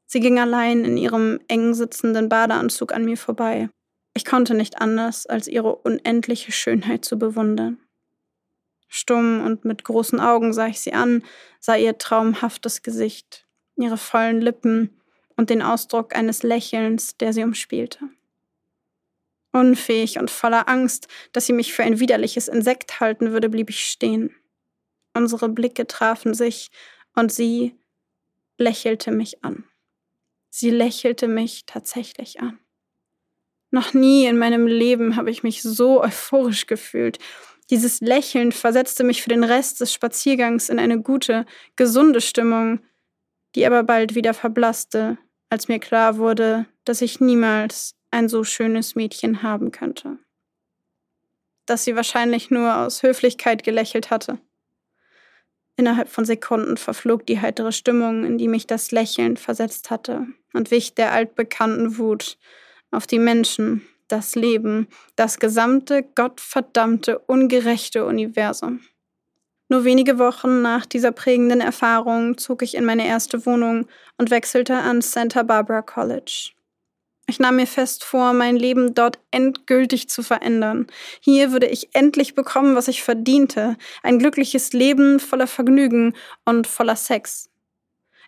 Sie ging allein in ihrem eng sitzenden Badeanzug an mir vorbei. Ich konnte nicht anders, als ihre unendliche Schönheit zu bewundern. Stumm und mit großen Augen sah ich sie an, sah ihr traumhaftes Gesicht, ihre vollen Lippen und den Ausdruck eines Lächelns, der sie umspielte. Unfähig und voller Angst, dass sie mich für ein widerliches Insekt halten würde, blieb ich stehen. Unsere Blicke trafen sich und sie lächelte mich an. Sie lächelte mich tatsächlich an. Noch nie in meinem Leben habe ich mich so euphorisch gefühlt. Dieses Lächeln versetzte mich für den Rest des Spaziergangs in eine gute, gesunde Stimmung, die aber bald wieder verblasste, als mir klar wurde, dass ich niemals ein so schönes Mädchen haben könnte. Dass sie wahrscheinlich nur aus Höflichkeit gelächelt hatte. Innerhalb von Sekunden verflog die heitere Stimmung, in die mich das Lächeln versetzt hatte, und wich der altbekannten Wut auf die Menschen, das Leben, das gesamte, gottverdammte, ungerechte Universum. Nur wenige Wochen nach dieser prägenden Erfahrung zog ich in meine erste Wohnung und wechselte an Santa Barbara College. Ich nahm mir fest vor, mein Leben dort endgültig zu verändern. Hier würde ich endlich bekommen, was ich verdiente. Ein glückliches Leben voller Vergnügen und voller Sex.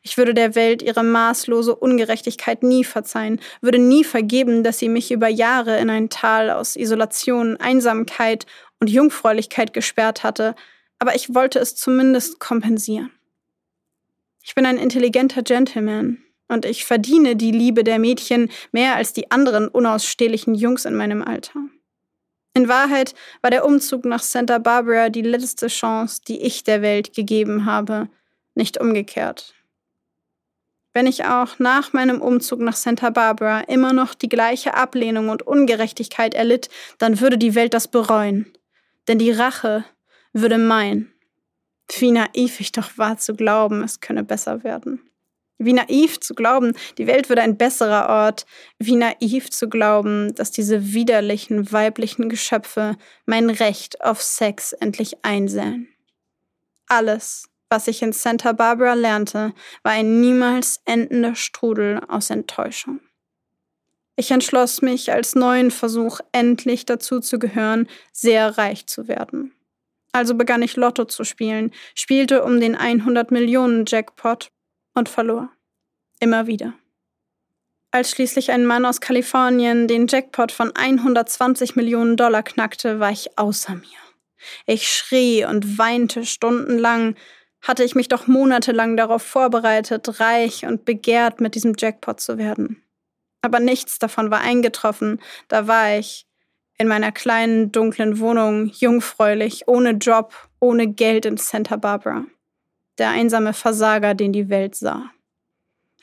Ich würde der Welt ihre maßlose Ungerechtigkeit nie verzeihen, würde nie vergeben, dass sie mich über Jahre in ein Tal aus Isolation, Einsamkeit und Jungfräulichkeit gesperrt hatte, aber ich wollte es zumindest kompensieren. Ich bin ein intelligenter Gentleman und ich verdiene die Liebe der Mädchen mehr als die anderen unausstehlichen Jungs in meinem Alter. In Wahrheit war der Umzug nach Santa Barbara die letzte Chance, die ich der Welt gegeben habe, nicht umgekehrt. Wenn ich auch nach meinem Umzug nach Santa Barbara immer noch die gleiche Ablehnung und Ungerechtigkeit erlitt, dann würde die Welt das bereuen. Denn die Rache würde meinen. Wie naiv ich doch war zu glauben, es könne besser werden. Wie naiv zu glauben, die Welt würde ein besserer Ort. Wie naiv zu glauben, dass diese widerlichen weiblichen Geschöpfe mein Recht auf Sex endlich einsähen. Alles, was ich in Santa Barbara lernte, war ein niemals endender Strudel aus Enttäuschung. Ich entschloss mich als neuen Versuch, endlich dazu zu gehören, sehr reich zu werden. Also begann ich Lotto zu spielen, spielte um den 100 Millionen Jackpot und verlor. Immer wieder. Als schließlich ein Mann aus Kalifornien den Jackpot von 120 Millionen Dollar knackte, war ich außer mir. Ich schrie und weinte stundenlang, hatte ich mich doch monatelang darauf vorbereitet, reich und begehrt mit diesem Jackpot zu werden. Aber nichts davon war eingetroffen, da war ich, in meiner kleinen, dunklen Wohnung, jungfräulich, ohne Job, ohne Geld in Santa Barbara. Der einsame Versager, den die Welt sah.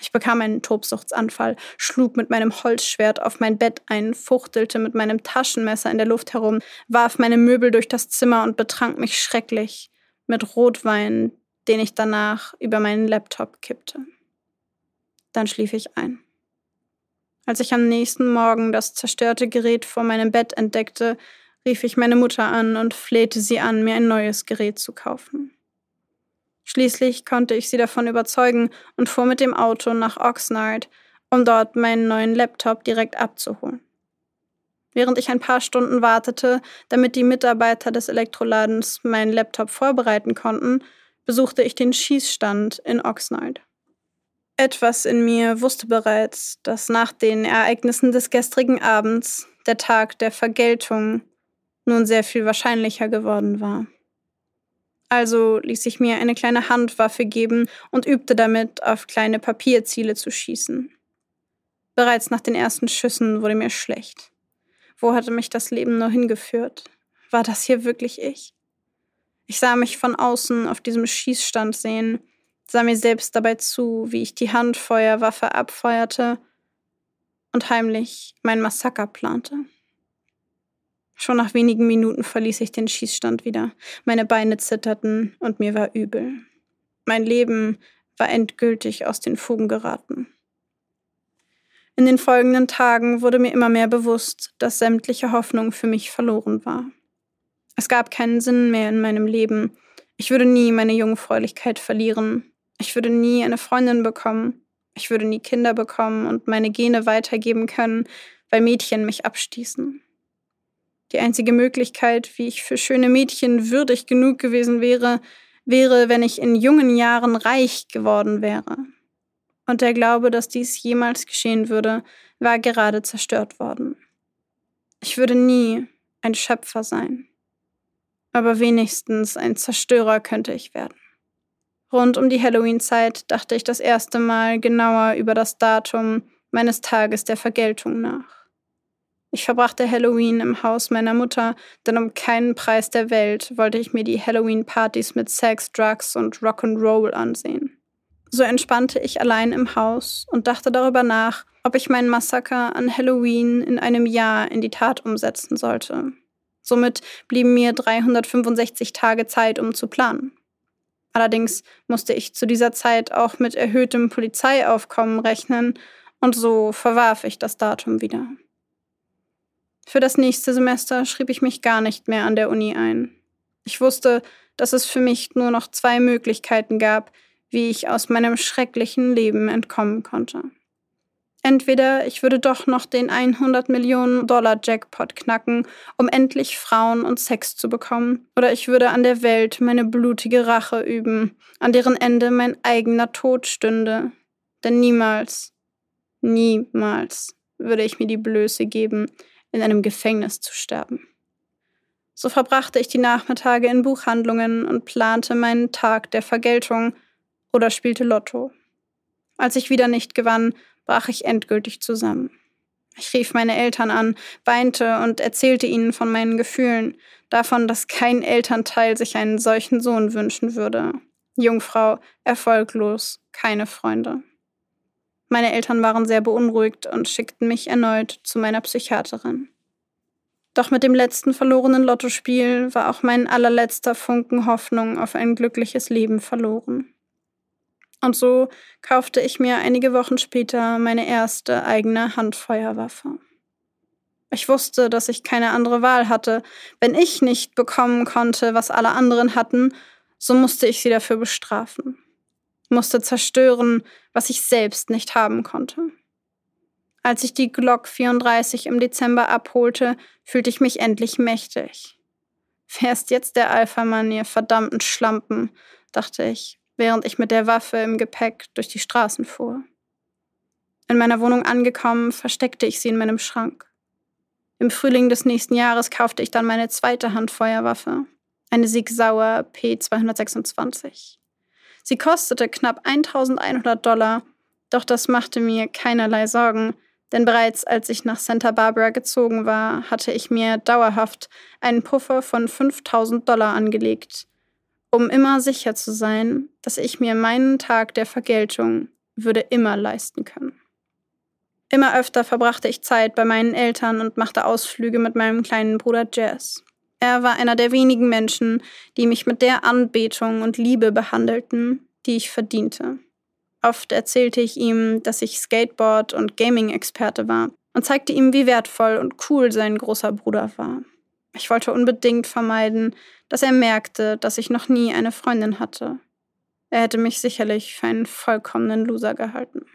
Ich bekam einen Tobsuchtsanfall, schlug mit meinem Holzschwert auf mein Bett ein, fuchtelte mit meinem Taschenmesser in der Luft herum, warf meine Möbel durch das Zimmer und betrank mich schrecklich mit Rotwein, den ich danach über meinen Laptop kippte. Dann schlief ich ein. Als ich am nächsten Morgen das zerstörte Gerät vor meinem Bett entdeckte, rief ich meine Mutter an und flehte sie an, mir ein neues Gerät zu kaufen. Schließlich konnte ich sie davon überzeugen und fuhr mit dem Auto nach Oxnard, um dort meinen neuen Laptop direkt abzuholen. Während ich ein paar Stunden wartete, damit die Mitarbeiter des Elektroladens meinen Laptop vorbereiten konnten, besuchte ich den Schießstand in Oxnard. Etwas in mir wusste bereits, dass nach den Ereignissen des gestrigen Abends der Tag der Vergeltung nun sehr viel wahrscheinlicher geworden war. Also ließ ich mir eine kleine Handwaffe geben und übte damit, auf kleine Papierziele zu schießen. Bereits nach den ersten Schüssen wurde mir schlecht. Wo hatte mich das Leben nur hingeführt? War das hier wirklich ich? Ich sah mich von außen auf diesem Schießstand sehen, sah mir selbst dabei zu, wie ich die Handfeuerwaffe abfeuerte und heimlich mein Massaker plante. Schon nach wenigen Minuten verließ ich den Schießstand wieder. Meine Beine zitterten und mir war übel. Mein Leben war endgültig aus den Fugen geraten. In den folgenden Tagen wurde mir immer mehr bewusst, dass sämtliche Hoffnung für mich verloren war. Es gab keinen Sinn mehr in meinem Leben. Ich würde nie meine Jungfräulichkeit verlieren. Ich würde nie eine Freundin bekommen. Ich würde nie Kinder bekommen und meine Gene weitergeben können, weil Mädchen mich abstießen. Die einzige Möglichkeit, wie ich für schöne Mädchen würdig genug gewesen wäre, wäre, wenn ich in jungen Jahren reich geworden wäre. Und der Glaube, dass dies jemals geschehen würde, war gerade zerstört worden. Ich würde nie ein Schöpfer sein. Aber wenigstens ein Zerstörer könnte ich werden. Rund um die Halloween-Zeit dachte ich das erste Mal genauer über das Datum meines Tages der Vergeltung nach. Ich verbrachte Halloween im Haus meiner Mutter, denn um keinen Preis der Welt wollte ich mir die Halloween-Partys mit Sex, Drugs und Rock'n'Roll ansehen. So entspannte ich allein im Haus und dachte darüber nach, ob ich meinen Massaker an Halloween in einem Jahr in die Tat umsetzen sollte. Somit blieben mir 365 Tage Zeit, um zu planen. Allerdings musste ich zu dieser Zeit auch mit erhöhtem Polizeiaufkommen rechnen und so verwarf ich das Datum wieder. Für das nächste Semester schrieb ich mich gar nicht mehr an der Uni ein. Ich wusste, dass es für mich nur noch zwei Möglichkeiten gab, wie ich aus meinem schrecklichen Leben entkommen konnte. Entweder ich würde doch noch den 100 Millionen Dollar Jackpot knacken, um endlich Frauen und Sex zu bekommen, oder ich würde an der Welt meine blutige Rache üben, an deren Ende mein eigener Tod stünde. Denn niemals, niemals würde ich mir die Blöße geben, in einem Gefängnis zu sterben. So verbrachte ich die Nachmittage in Buchhandlungen und plante meinen Tag der Vergeltung oder spielte Lotto. Als ich wieder nicht gewann, brach ich endgültig zusammen. Ich rief meine Eltern an, weinte und erzählte ihnen von meinen Gefühlen, davon, dass kein Elternteil sich einen solchen Sohn wünschen würde. Jungfrau, erfolglos, keine Freunde. Meine Eltern waren sehr beunruhigt und schickten mich erneut zu meiner Psychiaterin. Doch mit dem letzten verlorenen Lottospiel war auch mein allerletzter Funken Hoffnung auf ein glückliches Leben verloren. Und so kaufte ich mir einige Wochen später meine erste eigene Handfeuerwaffe. Ich wusste, dass ich keine andere Wahl hatte. Wenn ich nicht bekommen konnte, was alle anderen hatten, so musste ich sie dafür bestrafen musste zerstören, was ich selbst nicht haben konnte. Als ich die Glock 34 im Dezember abholte, fühlte ich mich endlich mächtig. Wer ist jetzt der Alpha-Mann, ihr verdammten Schlampen, dachte ich, während ich mit der Waffe im Gepäck durch die Straßen fuhr. In meiner Wohnung angekommen, versteckte ich sie in meinem Schrank. Im Frühling des nächsten Jahres kaufte ich dann meine zweite Handfeuerwaffe, eine Sieg Sauer P226. Sie kostete knapp 1100 Dollar, doch das machte mir keinerlei Sorgen, denn bereits als ich nach Santa Barbara gezogen war, hatte ich mir dauerhaft einen Puffer von 5000 Dollar angelegt, um immer sicher zu sein, dass ich mir meinen Tag der Vergeltung würde immer leisten können. Immer öfter verbrachte ich Zeit bei meinen Eltern und machte Ausflüge mit meinem kleinen Bruder Jazz. Er war einer der wenigen Menschen, die mich mit der Anbetung und Liebe behandelten, die ich verdiente. Oft erzählte ich ihm, dass ich Skateboard- und Gaming-Experte war und zeigte ihm, wie wertvoll und cool sein großer Bruder war. Ich wollte unbedingt vermeiden, dass er merkte, dass ich noch nie eine Freundin hatte. Er hätte mich sicherlich für einen vollkommenen Loser gehalten.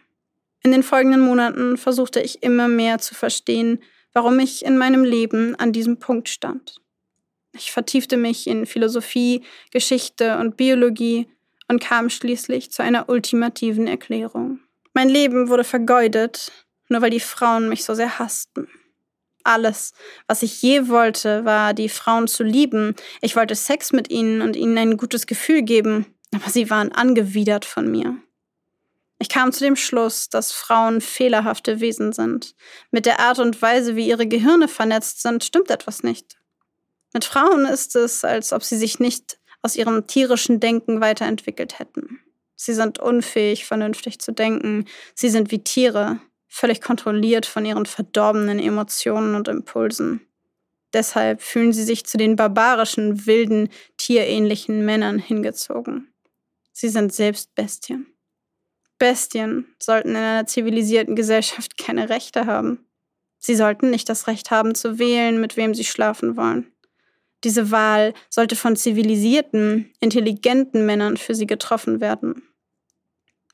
In den folgenden Monaten versuchte ich immer mehr zu verstehen, warum ich in meinem Leben an diesem Punkt stand. Ich vertiefte mich in Philosophie, Geschichte und Biologie und kam schließlich zu einer ultimativen Erklärung. Mein Leben wurde vergeudet, nur weil die Frauen mich so sehr hassten. Alles, was ich je wollte, war, die Frauen zu lieben. Ich wollte Sex mit ihnen und ihnen ein gutes Gefühl geben, aber sie waren angewidert von mir. Ich kam zu dem Schluss, dass Frauen fehlerhafte Wesen sind. Mit der Art und Weise, wie ihre Gehirne vernetzt sind, stimmt etwas nicht. Mit Frauen ist es, als ob sie sich nicht aus ihrem tierischen Denken weiterentwickelt hätten. Sie sind unfähig, vernünftig zu denken. Sie sind wie Tiere, völlig kontrolliert von ihren verdorbenen Emotionen und Impulsen. Deshalb fühlen sie sich zu den barbarischen, wilden, tierähnlichen Männern hingezogen. Sie sind selbst Bestien. Bestien sollten in einer zivilisierten Gesellschaft keine Rechte haben. Sie sollten nicht das Recht haben zu wählen, mit wem sie schlafen wollen. Diese Wahl sollte von zivilisierten, intelligenten Männern für sie getroffen werden.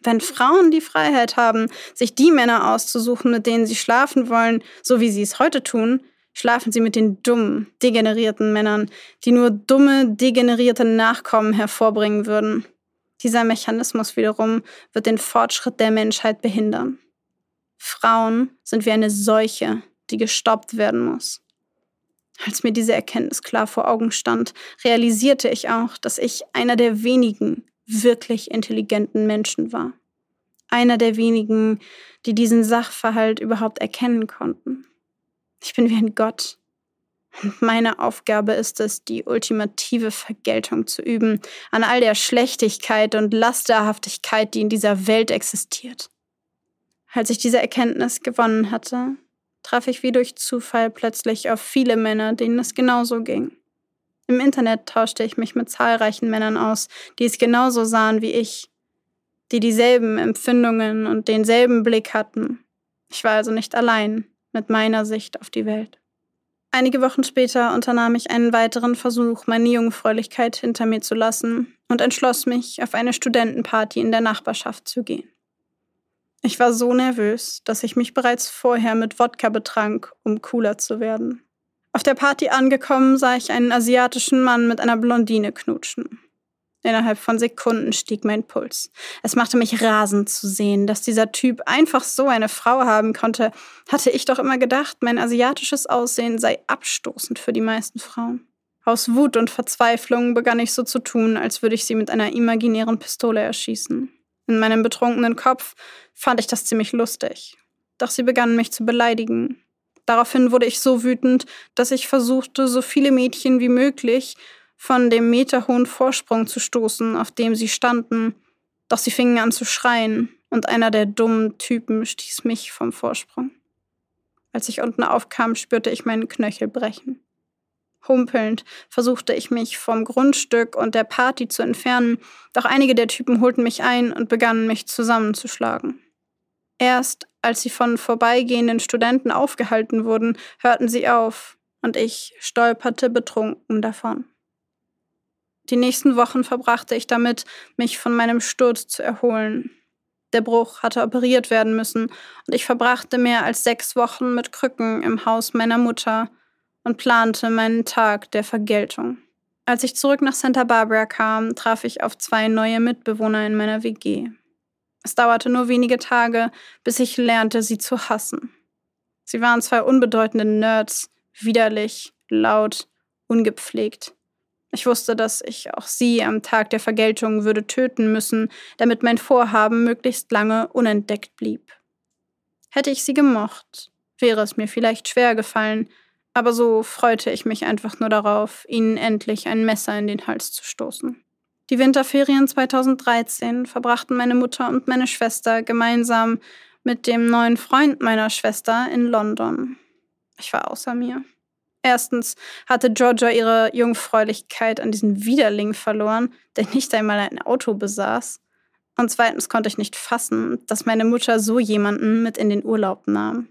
Wenn Frauen die Freiheit haben, sich die Männer auszusuchen, mit denen sie schlafen wollen, so wie sie es heute tun, schlafen sie mit den dummen, degenerierten Männern, die nur dumme, degenerierte Nachkommen hervorbringen würden. Dieser Mechanismus wiederum wird den Fortschritt der Menschheit behindern. Frauen sind wie eine Seuche, die gestoppt werden muss. Als mir diese Erkenntnis klar vor Augen stand, realisierte ich auch, dass ich einer der wenigen wirklich intelligenten Menschen war. Einer der wenigen, die diesen Sachverhalt überhaupt erkennen konnten. Ich bin wie ein Gott. Und meine Aufgabe ist es, die ultimative Vergeltung zu üben an all der Schlechtigkeit und Lasterhaftigkeit, die in dieser Welt existiert. Als ich diese Erkenntnis gewonnen hatte, traf ich wie durch Zufall plötzlich auf viele Männer, denen es genauso ging. Im Internet tauschte ich mich mit zahlreichen Männern aus, die es genauso sahen wie ich, die dieselben Empfindungen und denselben Blick hatten. Ich war also nicht allein mit meiner Sicht auf die Welt. Einige Wochen später unternahm ich einen weiteren Versuch, meine Jungfräulichkeit hinter mir zu lassen und entschloss mich, auf eine Studentenparty in der Nachbarschaft zu gehen. Ich war so nervös, dass ich mich bereits vorher mit Wodka betrank, um cooler zu werden. Auf der Party angekommen sah ich einen asiatischen Mann mit einer Blondine knutschen. Innerhalb von Sekunden stieg mein Puls. Es machte mich rasend zu sehen, dass dieser Typ einfach so eine Frau haben konnte. Hatte ich doch immer gedacht, mein asiatisches Aussehen sei abstoßend für die meisten Frauen. Aus Wut und Verzweiflung begann ich so zu tun, als würde ich sie mit einer imaginären Pistole erschießen. In meinem betrunkenen Kopf fand ich das ziemlich lustig. Doch sie begannen mich zu beleidigen. Daraufhin wurde ich so wütend, dass ich versuchte, so viele Mädchen wie möglich von dem meterhohen Vorsprung zu stoßen, auf dem sie standen. Doch sie fingen an zu schreien, und einer der dummen Typen stieß mich vom Vorsprung. Als ich unten aufkam, spürte ich meinen Knöchel brechen. Humpelnd versuchte ich mich vom Grundstück und der Party zu entfernen, doch einige der Typen holten mich ein und begannen mich zusammenzuschlagen. Erst als sie von vorbeigehenden Studenten aufgehalten wurden, hörten sie auf, und ich stolperte betrunken davon. Die nächsten Wochen verbrachte ich damit, mich von meinem Sturz zu erholen. Der Bruch hatte operiert werden müssen, und ich verbrachte mehr als sechs Wochen mit Krücken im Haus meiner Mutter und plante meinen Tag der Vergeltung. Als ich zurück nach Santa Barbara kam, traf ich auf zwei neue Mitbewohner in meiner WG. Es dauerte nur wenige Tage, bis ich lernte, sie zu hassen. Sie waren zwei unbedeutende Nerds, widerlich, laut, ungepflegt. Ich wusste, dass ich auch sie am Tag der Vergeltung würde töten müssen, damit mein Vorhaben möglichst lange unentdeckt blieb. Hätte ich sie gemocht, wäre es mir vielleicht schwer gefallen, aber so freute ich mich einfach nur darauf, ihnen endlich ein Messer in den Hals zu stoßen. Die Winterferien 2013 verbrachten meine Mutter und meine Schwester gemeinsam mit dem neuen Freund meiner Schwester in London. Ich war außer mir. Erstens hatte Georgia ihre Jungfräulichkeit an diesen Widerling verloren, der nicht einmal ein Auto besaß. Und zweitens konnte ich nicht fassen, dass meine Mutter so jemanden mit in den Urlaub nahm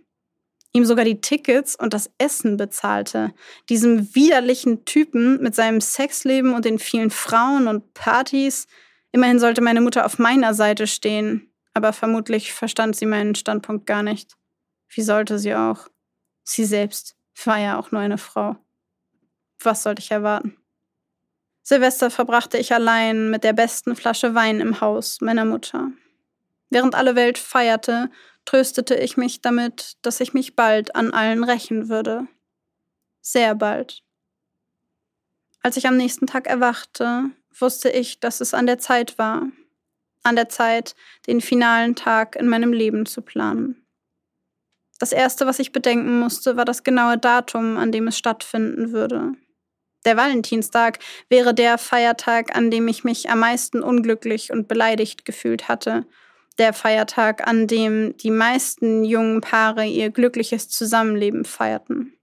ihm sogar die Tickets und das Essen bezahlte. Diesem widerlichen Typen mit seinem Sexleben und den vielen Frauen und Partys. Immerhin sollte meine Mutter auf meiner Seite stehen, aber vermutlich verstand sie meinen Standpunkt gar nicht. Wie sollte sie auch? Sie selbst war ja auch nur eine Frau. Was sollte ich erwarten? Silvester verbrachte ich allein mit der besten Flasche Wein im Haus meiner Mutter. Während alle Welt feierte, tröstete ich mich damit, dass ich mich bald an allen rächen würde. Sehr bald. Als ich am nächsten Tag erwachte, wusste ich, dass es an der Zeit war. an der Zeit, den finalen Tag in meinem Leben zu planen. Das Erste, was ich bedenken musste, war das genaue Datum, an dem es stattfinden würde. Der Valentinstag wäre der Feiertag, an dem ich mich am meisten unglücklich und beleidigt gefühlt hatte. Der Feiertag, an dem die meisten jungen Paare ihr glückliches Zusammenleben feierten.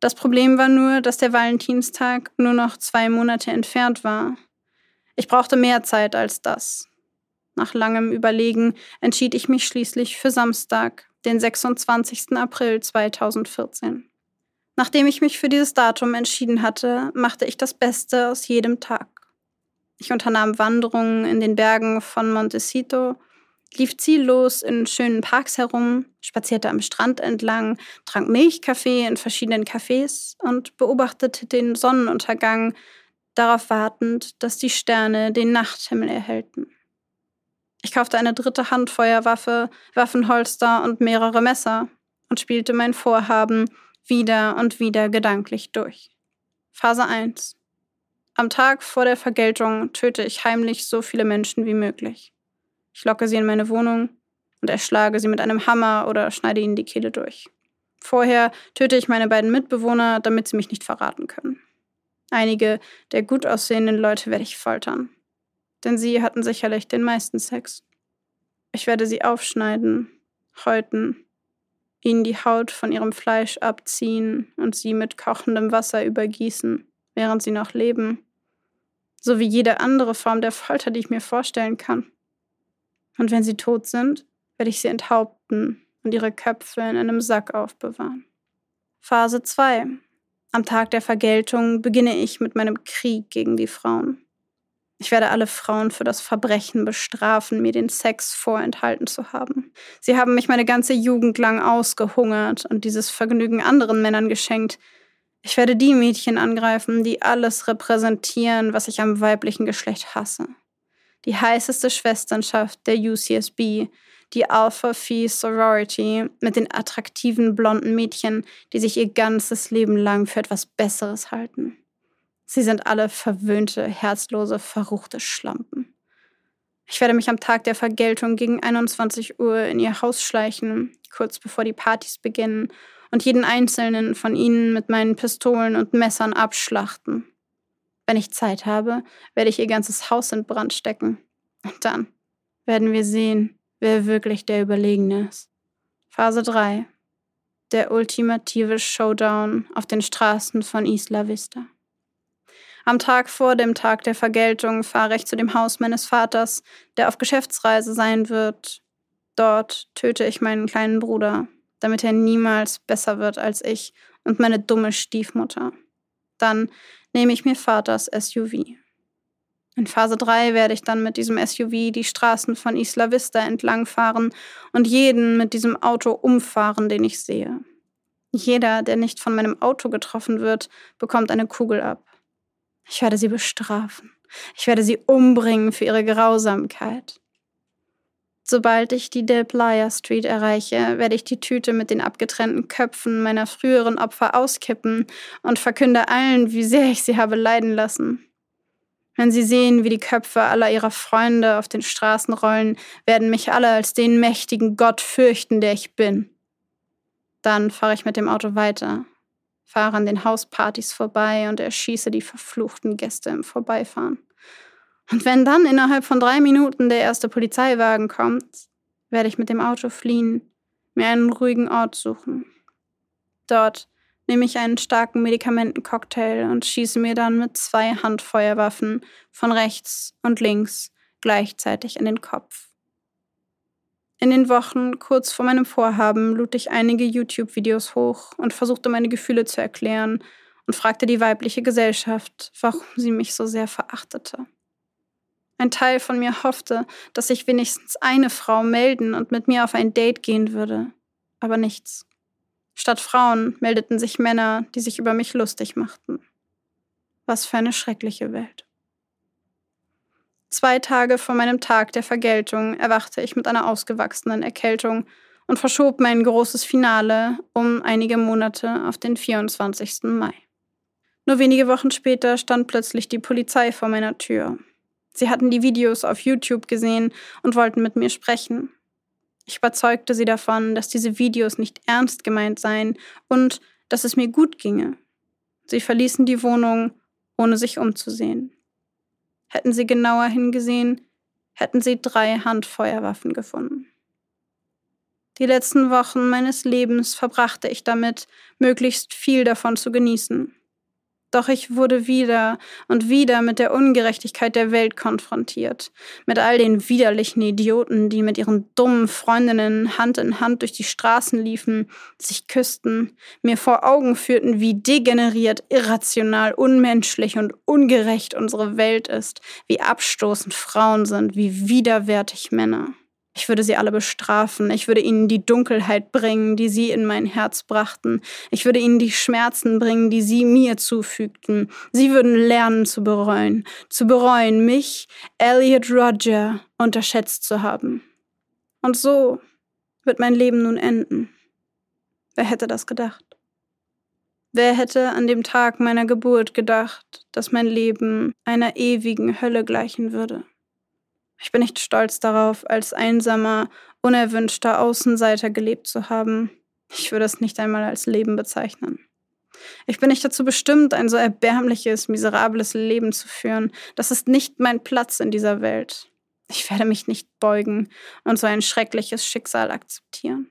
Das Problem war nur, dass der Valentinstag nur noch zwei Monate entfernt war. Ich brauchte mehr Zeit als das. Nach langem Überlegen entschied ich mich schließlich für Samstag, den 26. April 2014. Nachdem ich mich für dieses Datum entschieden hatte, machte ich das Beste aus jedem Tag. Ich unternahm Wanderungen in den Bergen von Montecito, lief ziellos in schönen Parks herum, spazierte am Strand entlang, trank Milchkaffee in verschiedenen Cafés und beobachtete den Sonnenuntergang, darauf wartend, dass die Sterne den Nachthimmel erhellten. Ich kaufte eine dritte Handfeuerwaffe, Waffenholster und mehrere Messer und spielte mein Vorhaben wieder und wieder gedanklich durch. Phase 1. Am Tag vor der Vergeltung töte ich heimlich so viele Menschen wie möglich. Ich locke sie in meine Wohnung und erschlage sie mit einem Hammer oder schneide ihnen die Kehle durch. Vorher töte ich meine beiden Mitbewohner, damit sie mich nicht verraten können. Einige der gut aussehenden Leute werde ich foltern denn sie hatten sicherlich den meisten Sex. Ich werde sie aufschneiden, häuten, ihnen die Haut von ihrem Fleisch abziehen und sie mit kochendem Wasser übergießen, während sie noch leben, so wie jede andere Form der Folter, die ich mir vorstellen kann. Und wenn sie tot sind, werde ich sie enthaupten und ihre Köpfe in einem Sack aufbewahren. Phase 2. Am Tag der Vergeltung beginne ich mit meinem Krieg gegen die Frauen. Ich werde alle Frauen für das Verbrechen bestrafen, mir den Sex vorenthalten zu haben. Sie haben mich meine ganze Jugend lang ausgehungert und dieses Vergnügen anderen Männern geschenkt. Ich werde die Mädchen angreifen, die alles repräsentieren, was ich am weiblichen Geschlecht hasse. Die heißeste Schwesternschaft der UCSB, die Alpha Phi Sorority mit den attraktiven blonden Mädchen, die sich ihr ganzes Leben lang für etwas Besseres halten. Sie sind alle verwöhnte, herzlose, verruchte Schlampen. Ich werde mich am Tag der Vergeltung gegen 21 Uhr in ihr Haus schleichen, kurz bevor die Partys beginnen, und jeden einzelnen von ihnen mit meinen Pistolen und Messern abschlachten. Wenn ich Zeit habe, werde ich ihr ganzes Haus in Brand stecken. Und dann werden wir sehen, wer wirklich der Überlegene ist. Phase 3. Der ultimative Showdown auf den Straßen von Isla Vista. Am Tag vor dem Tag der Vergeltung fahre ich zu dem Haus meines Vaters, der auf Geschäftsreise sein wird. Dort töte ich meinen kleinen Bruder, damit er niemals besser wird als ich und meine dumme Stiefmutter. Dann nehme ich mir Vaters SUV. In Phase 3 werde ich dann mit diesem SUV die Straßen von Isla Vista entlangfahren und jeden mit diesem Auto umfahren, den ich sehe. Jeder, der nicht von meinem Auto getroffen wird, bekommt eine Kugel ab. Ich werde sie bestrafen. Ich werde sie umbringen für ihre Grausamkeit. Sobald ich die Del Playa Street erreiche, werde ich die Tüte mit den abgetrennten Köpfen meiner früheren Opfer auskippen und verkünde allen, wie sehr ich sie habe leiden lassen. Wenn sie sehen, wie die Köpfe aller ihrer Freunde auf den Straßen rollen, werden mich alle als den mächtigen Gott fürchten, der ich bin. Dann fahre ich mit dem Auto weiter fahre an den Hauspartys vorbei und erschieße die verfluchten Gäste im Vorbeifahren. Und wenn dann innerhalb von drei Minuten der erste Polizeiwagen kommt, werde ich mit dem Auto fliehen, mir einen ruhigen Ort suchen. Dort nehme ich einen starken Medikamentencocktail und schieße mir dann mit zwei Handfeuerwaffen von rechts und links gleichzeitig in den Kopf. In den Wochen kurz vor meinem Vorhaben lud ich einige YouTube-Videos hoch und versuchte meine Gefühle zu erklären und fragte die weibliche Gesellschaft, warum sie mich so sehr verachtete. Ein Teil von mir hoffte, dass sich wenigstens eine Frau melden und mit mir auf ein Date gehen würde, aber nichts. Statt Frauen meldeten sich Männer, die sich über mich lustig machten. Was für eine schreckliche Welt. Zwei Tage vor meinem Tag der Vergeltung erwachte ich mit einer ausgewachsenen Erkältung und verschob mein großes Finale um einige Monate auf den 24. Mai. Nur wenige Wochen später stand plötzlich die Polizei vor meiner Tür. Sie hatten die Videos auf YouTube gesehen und wollten mit mir sprechen. Ich überzeugte sie davon, dass diese Videos nicht ernst gemeint seien und dass es mir gut ginge. Sie verließen die Wohnung, ohne sich umzusehen. Hätten sie genauer hingesehen, hätten sie drei Handfeuerwaffen gefunden. Die letzten Wochen meines Lebens verbrachte ich damit, möglichst viel davon zu genießen. Doch ich wurde wieder und wieder mit der Ungerechtigkeit der Welt konfrontiert, mit all den widerlichen Idioten, die mit ihren dummen Freundinnen Hand in Hand durch die Straßen liefen, sich küssten, mir vor Augen führten, wie degeneriert, irrational, unmenschlich und ungerecht unsere Welt ist, wie abstoßend Frauen sind, wie widerwärtig Männer. Ich würde sie alle bestrafen. Ich würde ihnen die Dunkelheit bringen, die sie in mein Herz brachten. Ich würde ihnen die Schmerzen bringen, die sie mir zufügten. Sie würden lernen zu bereuen. Zu bereuen, mich, Elliot Roger, unterschätzt zu haben. Und so wird mein Leben nun enden. Wer hätte das gedacht? Wer hätte an dem Tag meiner Geburt gedacht, dass mein Leben einer ewigen Hölle gleichen würde? Ich bin nicht stolz darauf, als einsamer, unerwünschter Außenseiter gelebt zu haben. Ich würde es nicht einmal als Leben bezeichnen. Ich bin nicht dazu bestimmt, ein so erbärmliches, miserables Leben zu führen. Das ist nicht mein Platz in dieser Welt. Ich werde mich nicht beugen und so ein schreckliches Schicksal akzeptieren.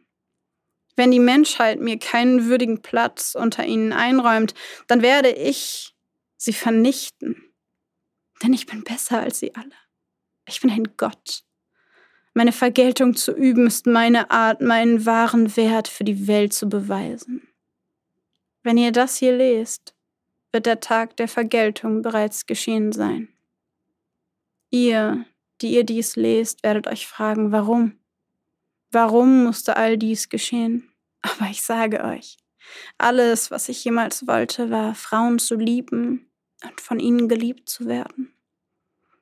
Wenn die Menschheit mir keinen würdigen Platz unter ihnen einräumt, dann werde ich sie vernichten. Denn ich bin besser als sie alle. Ich bin ein Gott. Meine Vergeltung zu üben ist meine Art, meinen wahren Wert für die Welt zu beweisen. Wenn ihr das hier lest, wird der Tag der Vergeltung bereits geschehen sein. Ihr, die ihr dies lest, werdet euch fragen, warum? Warum musste all dies geschehen? Aber ich sage euch, alles, was ich jemals wollte, war, Frauen zu lieben und von ihnen geliebt zu werden.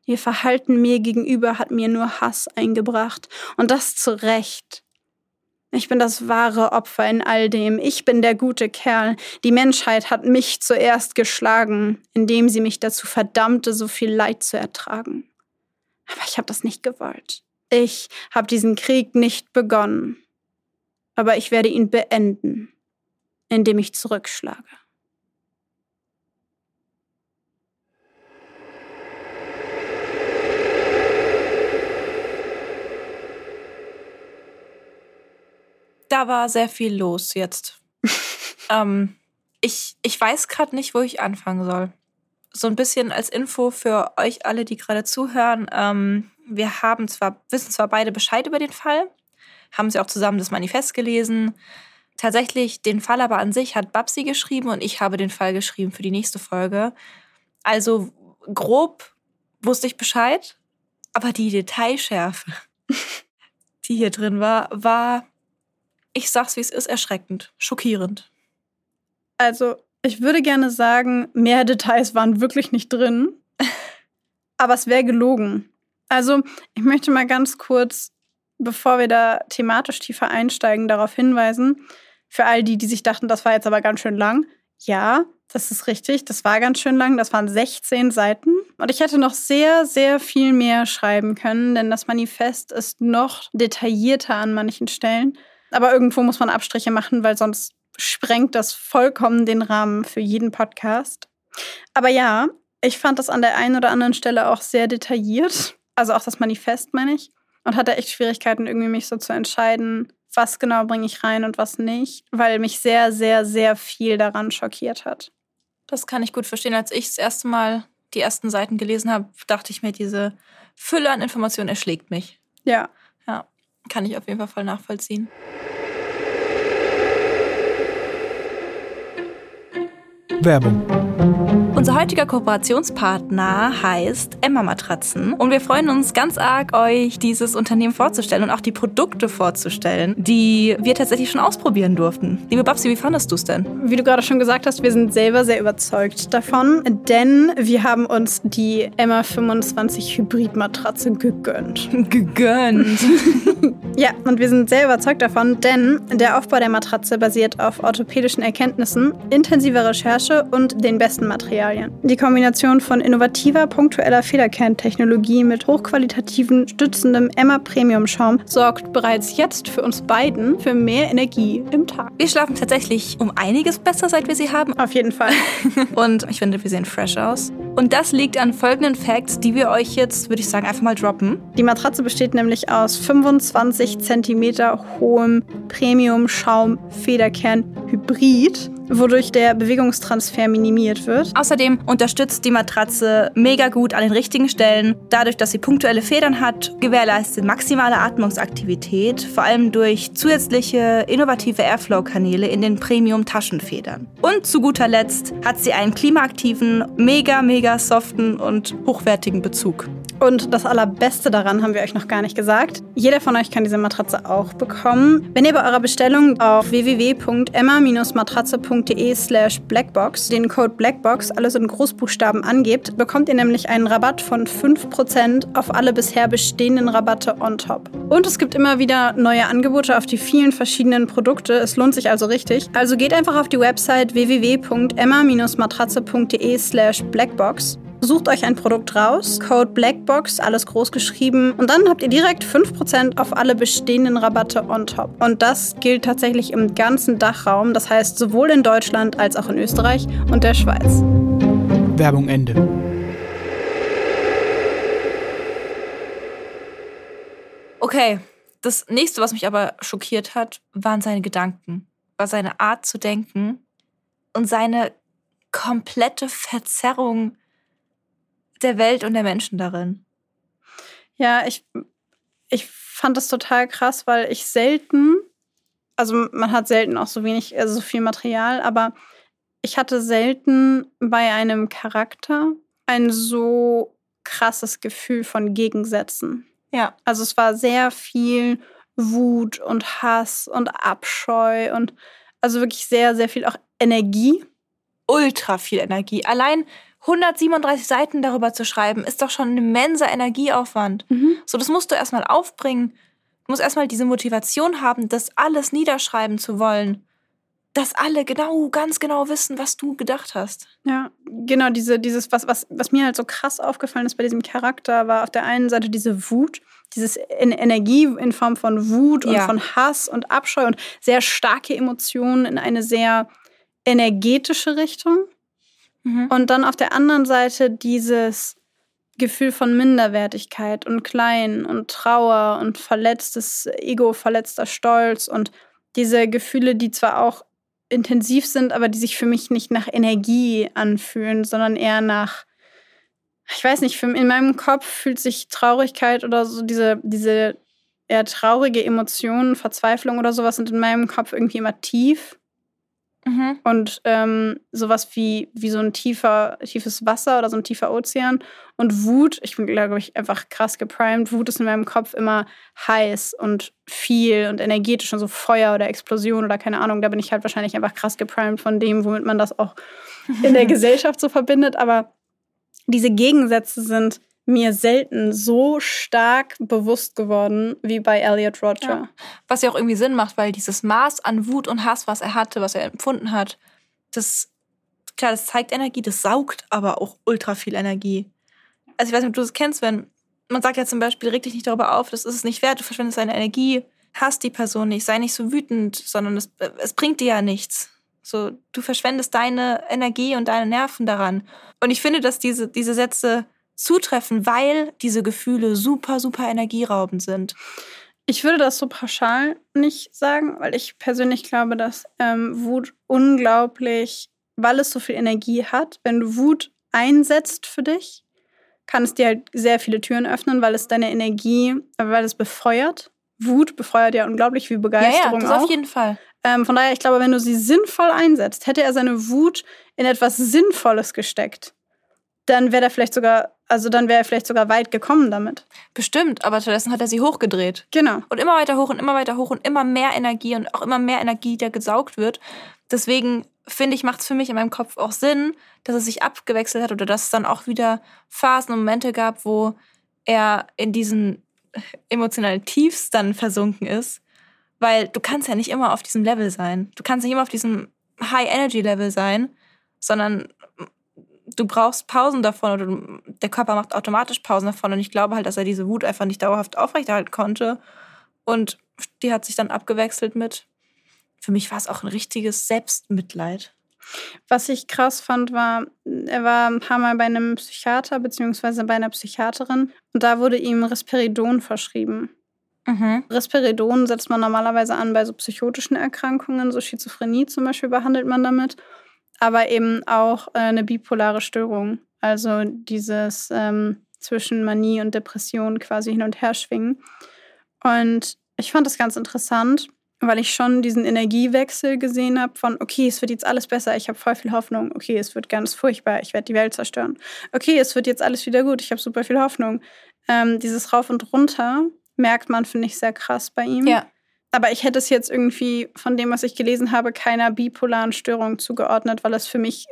Ihr Verhalten mir gegenüber hat mir nur Hass eingebracht. Und das zu Recht. Ich bin das wahre Opfer in all dem. Ich bin der gute Kerl. Die Menschheit hat mich zuerst geschlagen, indem sie mich dazu verdammte, so viel Leid zu ertragen. Aber ich habe das nicht gewollt. Ich habe diesen Krieg nicht begonnen. Aber ich werde ihn beenden, indem ich zurückschlage. Da war sehr viel los jetzt. *laughs* ähm, ich, ich weiß gerade nicht, wo ich anfangen soll. So ein bisschen als Info für euch alle, die gerade zuhören. Ähm, wir haben zwar, wissen zwar beide Bescheid über den Fall, haben sie auch zusammen das Manifest gelesen. Tatsächlich, den Fall aber an sich hat Babsi geschrieben und ich habe den Fall geschrieben für die nächste Folge. Also grob wusste ich Bescheid, aber die Detailschärfe, *laughs* die hier drin war, war ich sag's wie es ist, erschreckend, schockierend. Also, ich würde gerne sagen, mehr Details waren wirklich nicht drin, *laughs* aber es wäre gelogen. Also, ich möchte mal ganz kurz, bevor wir da thematisch tiefer einsteigen, darauf hinweisen, für all die, die sich dachten, das war jetzt aber ganz schön lang. Ja, das ist richtig. Das war ganz schön lang. Das waren 16 Seiten. Und ich hätte noch sehr, sehr viel mehr schreiben können, denn das Manifest ist noch detaillierter an manchen Stellen. Aber irgendwo muss man Abstriche machen, weil sonst sprengt das vollkommen den Rahmen für jeden Podcast. Aber ja, ich fand das an der einen oder anderen Stelle auch sehr detailliert. Also auch das Manifest, meine ich. Und hatte echt Schwierigkeiten, irgendwie mich so zu entscheiden, was genau bringe ich rein und was nicht, weil mich sehr, sehr, sehr viel daran schockiert hat. Das kann ich gut verstehen. Als ich das erste Mal die ersten Seiten gelesen habe, dachte ich mir, diese Fülle an Informationen erschlägt mich. Ja. Kann ich auf jeden Fall voll nachvollziehen. Werbung. Unser heutiger Kooperationspartner heißt Emma Matratzen und wir freuen uns ganz arg, euch dieses Unternehmen vorzustellen und auch die Produkte vorzustellen, die wir tatsächlich schon ausprobieren durften. Liebe Babsi, wie fandest du es denn? Wie du gerade schon gesagt hast, wir sind selber sehr überzeugt davon, denn wir haben uns die Emma 25 Hybrid-Matratze gegönnt. *laughs* gegönnt. *laughs* ja, und wir sind sehr überzeugt davon, denn der Aufbau der Matratze basiert auf orthopädischen Erkenntnissen, intensiver Recherche Tasche und den besten Materialien. Die Kombination von innovativer, punktueller Federkerntechnologie mit hochqualitativen, stützendem Emma Premium Schaum sorgt bereits jetzt für uns beiden für mehr Energie im Tag. Wir schlafen tatsächlich um einiges besser, seit wir sie haben. Auf jeden Fall. *laughs* Und ich finde, wir sehen fresh aus. Und das liegt an folgenden Facts, die wir euch jetzt, würde ich sagen, einfach mal droppen. Die Matratze besteht nämlich aus 25 cm hohem Premium-Schaum-Federkern-Hybrid, wodurch der Bewegungstransfer minimiert wird. Außerdem unterstützt die Matratze mega gut an den richtigen Stellen. Dadurch, dass sie punktuelle Federn hat, gewährleistet maximale Atmungsaktivität, vor allem durch zusätzliche innovative Airflow-Kanäle in den Premium-Taschenfedern. Und zu guter Letzt hat sie einen klimaaktiven, mega, mega soften und hochwertigen Bezug. Und das Allerbeste daran haben wir euch noch gar nicht gesagt. Jeder von euch kann diese Matratze auch bekommen. Wenn ihr bei eurer Bestellung auf www.emma-matratze.de slash blackbox den Code Blackbox alles in Großbuchstaben angebt, bekommt ihr nämlich einen Rabatt von 5% auf alle bisher bestehenden Rabatte on top. Und es gibt immer wieder neue Angebote auf die vielen verschiedenen Produkte. Es lohnt sich also richtig. Also geht einfach auf die Website www.emma-matratze.de slash blackbox Sucht euch ein Produkt raus, Code Blackbox, alles groß geschrieben und dann habt ihr direkt 5% auf alle bestehenden Rabatte on top. Und das gilt tatsächlich im ganzen Dachraum, das heißt sowohl in Deutschland als auch in Österreich und der Schweiz. Werbung Ende. Okay, das nächste, was mich aber schockiert hat, waren seine Gedanken, war seine Art zu denken und seine komplette Verzerrung der Welt und der Menschen darin. Ja, ich, ich fand das total krass, weil ich selten, also man hat selten auch so wenig, also so viel Material, aber ich hatte selten bei einem Charakter ein so krasses Gefühl von Gegensätzen. Ja. Also es war sehr viel Wut und Hass und Abscheu und also wirklich sehr, sehr viel auch Energie. Ultra viel Energie. Allein 137 Seiten darüber zu schreiben, ist doch schon ein immenser Energieaufwand. Mhm. So, das musst du erstmal aufbringen. Du musst erstmal diese Motivation haben, das alles niederschreiben zu wollen. Dass alle genau, ganz genau wissen, was du gedacht hast. Ja, genau, diese, dieses, was, was, was mir halt so krass aufgefallen ist bei diesem Charakter, war auf der einen Seite diese Wut, dieses en Energie in Form von Wut und Ja. von Hass und Abscheu und sehr starke Emotionen in eine sehr energetische Richtung. Und dann auf der anderen Seite dieses Gefühl von Minderwertigkeit und Klein und Trauer und verletztes Ego, verletzter Stolz und diese Gefühle, die zwar auch intensiv sind, aber die sich für mich nicht nach Energie anfühlen, sondern eher nach, ich weiß nicht, in meinem Kopf fühlt sich Traurigkeit oder so diese, diese eher traurige Emotionen, Verzweiflung oder sowas sind in meinem Kopf irgendwie immer tief. Mhm. Und ähm, sowas wie, wie so ein tiefer, tiefes Wasser oder so ein tiefer Ozean. Und Wut, ich bin, glaube ich, einfach krass geprimed. Wut ist in meinem Kopf immer heiß und viel und energetisch und so Feuer oder Explosion oder keine Ahnung. Da bin ich halt wahrscheinlich einfach krass geprimed von dem, womit man das auch in der *laughs* Gesellschaft so verbindet. Aber diese Gegensätze sind mir selten so stark bewusst geworden wie bei Elliot Roger. Ja. Was ja auch irgendwie Sinn macht, weil dieses Maß an Wut und Hass, was er hatte, was er empfunden hat, das, klar, das zeigt Energie, das saugt aber auch ultra viel Energie. Also ich weiß nicht, ob du das kennst, wenn man sagt ja zum Beispiel, reg dich nicht darüber auf, das ist es nicht wert, du verschwendest deine Energie, hasst die Person nicht, sei nicht so wütend, sondern es, es bringt dir ja nichts. So, du verschwendest deine Energie und deine Nerven daran. Und ich finde, dass diese, diese Sätze zutreffen, weil diese Gefühle super, super energieraubend sind. Ich würde das so pauschal nicht sagen, weil ich persönlich glaube, dass ähm, Wut unglaublich, weil es so viel Energie hat, wenn du Wut einsetzt für dich, kann es dir halt sehr viele Türen öffnen, weil es deine Energie, weil es befeuert. Wut befeuert ja unglaublich viel Begeisterung ja, ja, das auch. auf jeden Fall. Ähm, von daher, ich glaube, wenn du sie sinnvoll einsetzt, hätte er seine Wut in etwas Sinnvolles gesteckt, dann wäre er vielleicht sogar, also dann wäre er vielleicht sogar weit gekommen damit. Bestimmt, aber stattdessen hat er sie hochgedreht. Genau. Und immer weiter hoch und immer weiter hoch und immer mehr Energie und auch immer mehr Energie, die gesaugt wird. Deswegen finde ich, macht es für mich in meinem Kopf auch Sinn, dass es sich abgewechselt hat oder dass es dann auch wieder Phasen und Momente gab, wo er in diesen emotionalen Tiefs dann versunken ist. Weil du kannst ja nicht immer auf diesem Level sein. Du kannst nicht immer auf diesem High-Energy-Level sein. sondern du brauchst Pausen davon oder du, der Körper macht automatisch Pausen davon. Und ich glaube halt, dass er diese Wut einfach nicht dauerhaft aufrechterhalten konnte. Und die hat sich dann abgewechselt mit, für mich war es auch ein richtiges Selbstmitleid. Was ich krass fand, war, er war ein paar Mal bei einem Psychiater beziehungsweise bei einer Psychiaterin und da wurde ihm Risperidon verschrieben. Mhm. Risperidon setzt man normalerweise an bei so psychotischen Erkrankungen, so Schizophrenie zum Beispiel behandelt man damit, aber eben auch äh, eine bipolare Störung, also dieses ähm, zwischen Manie und Depression quasi hin und her schwingen. Und ich fand das ganz interessant, weil ich schon diesen Energiewechsel gesehen habe von, okay, es wird jetzt alles besser, ich habe voll viel Hoffnung, okay, es wird ganz furchtbar, ich werde die Welt zerstören. Okay, es wird jetzt alles wieder gut, ich habe super viel Hoffnung. Ähm, dieses Rauf und Runter merkt man, finde ich, sehr krass bei ihm. Ja. Aber ich hätte es jetzt irgendwie von dem, was ich gelesen habe, keiner bipolaren Störung zugeordnet, weil es für mich,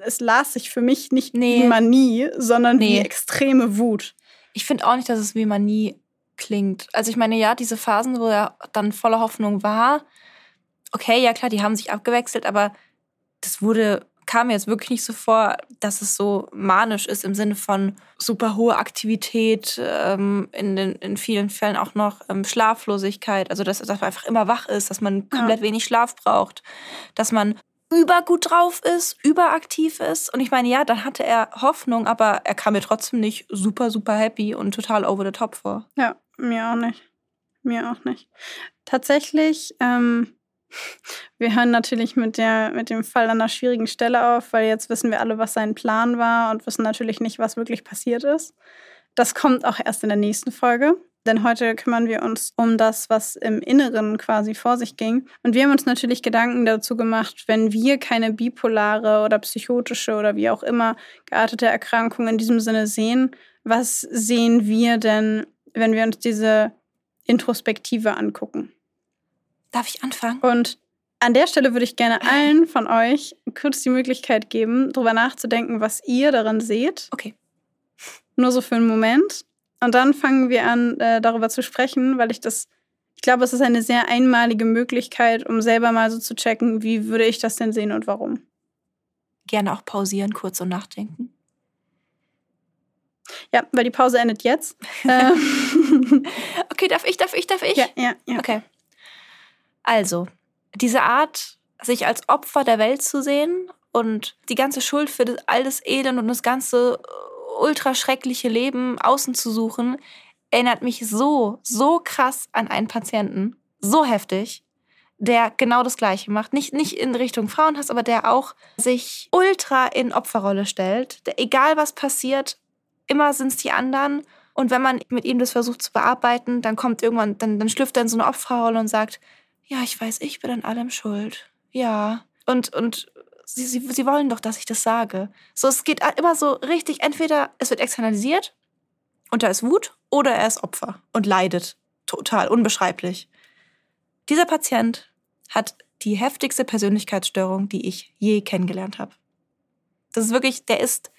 es las sich für mich nicht Nee. wie Manie, sondern wie Nee. extreme Wut. Ich finde auch nicht, dass es wie Manie klingt. Also ich meine, ja, diese Phasen, wo er dann voller Hoffnung war, okay, ja klar, die haben sich abgewechselt, aber das wurde, kam mir jetzt wirklich nicht so vor, dass es so manisch ist im Sinne von super hohe Aktivität, ähm, in, den, in vielen Fällen auch noch ähm, Schlaflosigkeit, also dass, dass man einfach immer wach ist, dass man komplett wenig Schlaf braucht, dass man übergut drauf ist, überaktiv ist. Und ich meine, ja, dann hatte er Hoffnung, aber er kam mir trotzdem nicht super, super happy und total over the top vor. Ja, mir auch nicht. Mir auch nicht. Tatsächlich, ähm, wir hören natürlich mit, der, mit dem Fall an einer schwierigen Stelle auf, weil jetzt wissen wir alle, was sein Plan war und wissen natürlich nicht, was wirklich passiert ist. Das kommt auch erst in der nächsten Folge. Denn heute kümmern wir uns um das, was im Inneren quasi vor sich ging. Und wir haben uns natürlich Gedanken dazu gemacht, wenn wir keine bipolare oder psychotische oder wie auch immer geartete Erkrankung in diesem Sinne sehen, was sehen wir denn, wenn wir uns diese Introspektive angucken? Darf ich anfangen? Und an der Stelle würde ich gerne allen von euch kurz die Möglichkeit geben, darüber nachzudenken, was ihr darin seht. Okay. Nur so für einen Moment. Und dann fangen wir an, äh, darüber zu sprechen, weil ich das, ich glaube, es ist eine sehr einmalige Möglichkeit, um selber mal so zu checken, wie würde ich das denn sehen und warum. Gerne auch pausieren, kurz und nachdenken. Ja, weil die Pause endet jetzt. *laughs* ähm, Okay, darf ich, darf ich, darf ich? ja, ja, ja. Okay. Also, diese Art, sich als Opfer der Welt zu sehen und die ganze Schuld für das, all das Elend und das ganze äh, ultra schreckliche Leben außen zu suchen, erinnert mich so, so krass an einen Patienten. So heftig. Der genau das Gleiche macht. Nicht, nicht in Richtung Frauenhass, aber der auch sich ultra in Opferrolle stellt. Der, egal was passiert, immer sind es die anderen. Und wenn man mit ihm das versucht zu bearbeiten, dann kommt irgendwann, dann, dann schlüpft er in so eine Opferrolle und sagt, ja, ich weiß, ich bin an allem schuld. Ja. Und, und sie, sie, sie wollen doch, dass ich das sage. So, es geht immer so richtig, entweder es wird externalisiert und da ist Wut oder er ist Opfer und leidet. Total, unbeschreiblich. Dieser Patient hat die heftigste Persönlichkeitsstörung, die ich je kennengelernt habe. Das ist wirklich, der ist,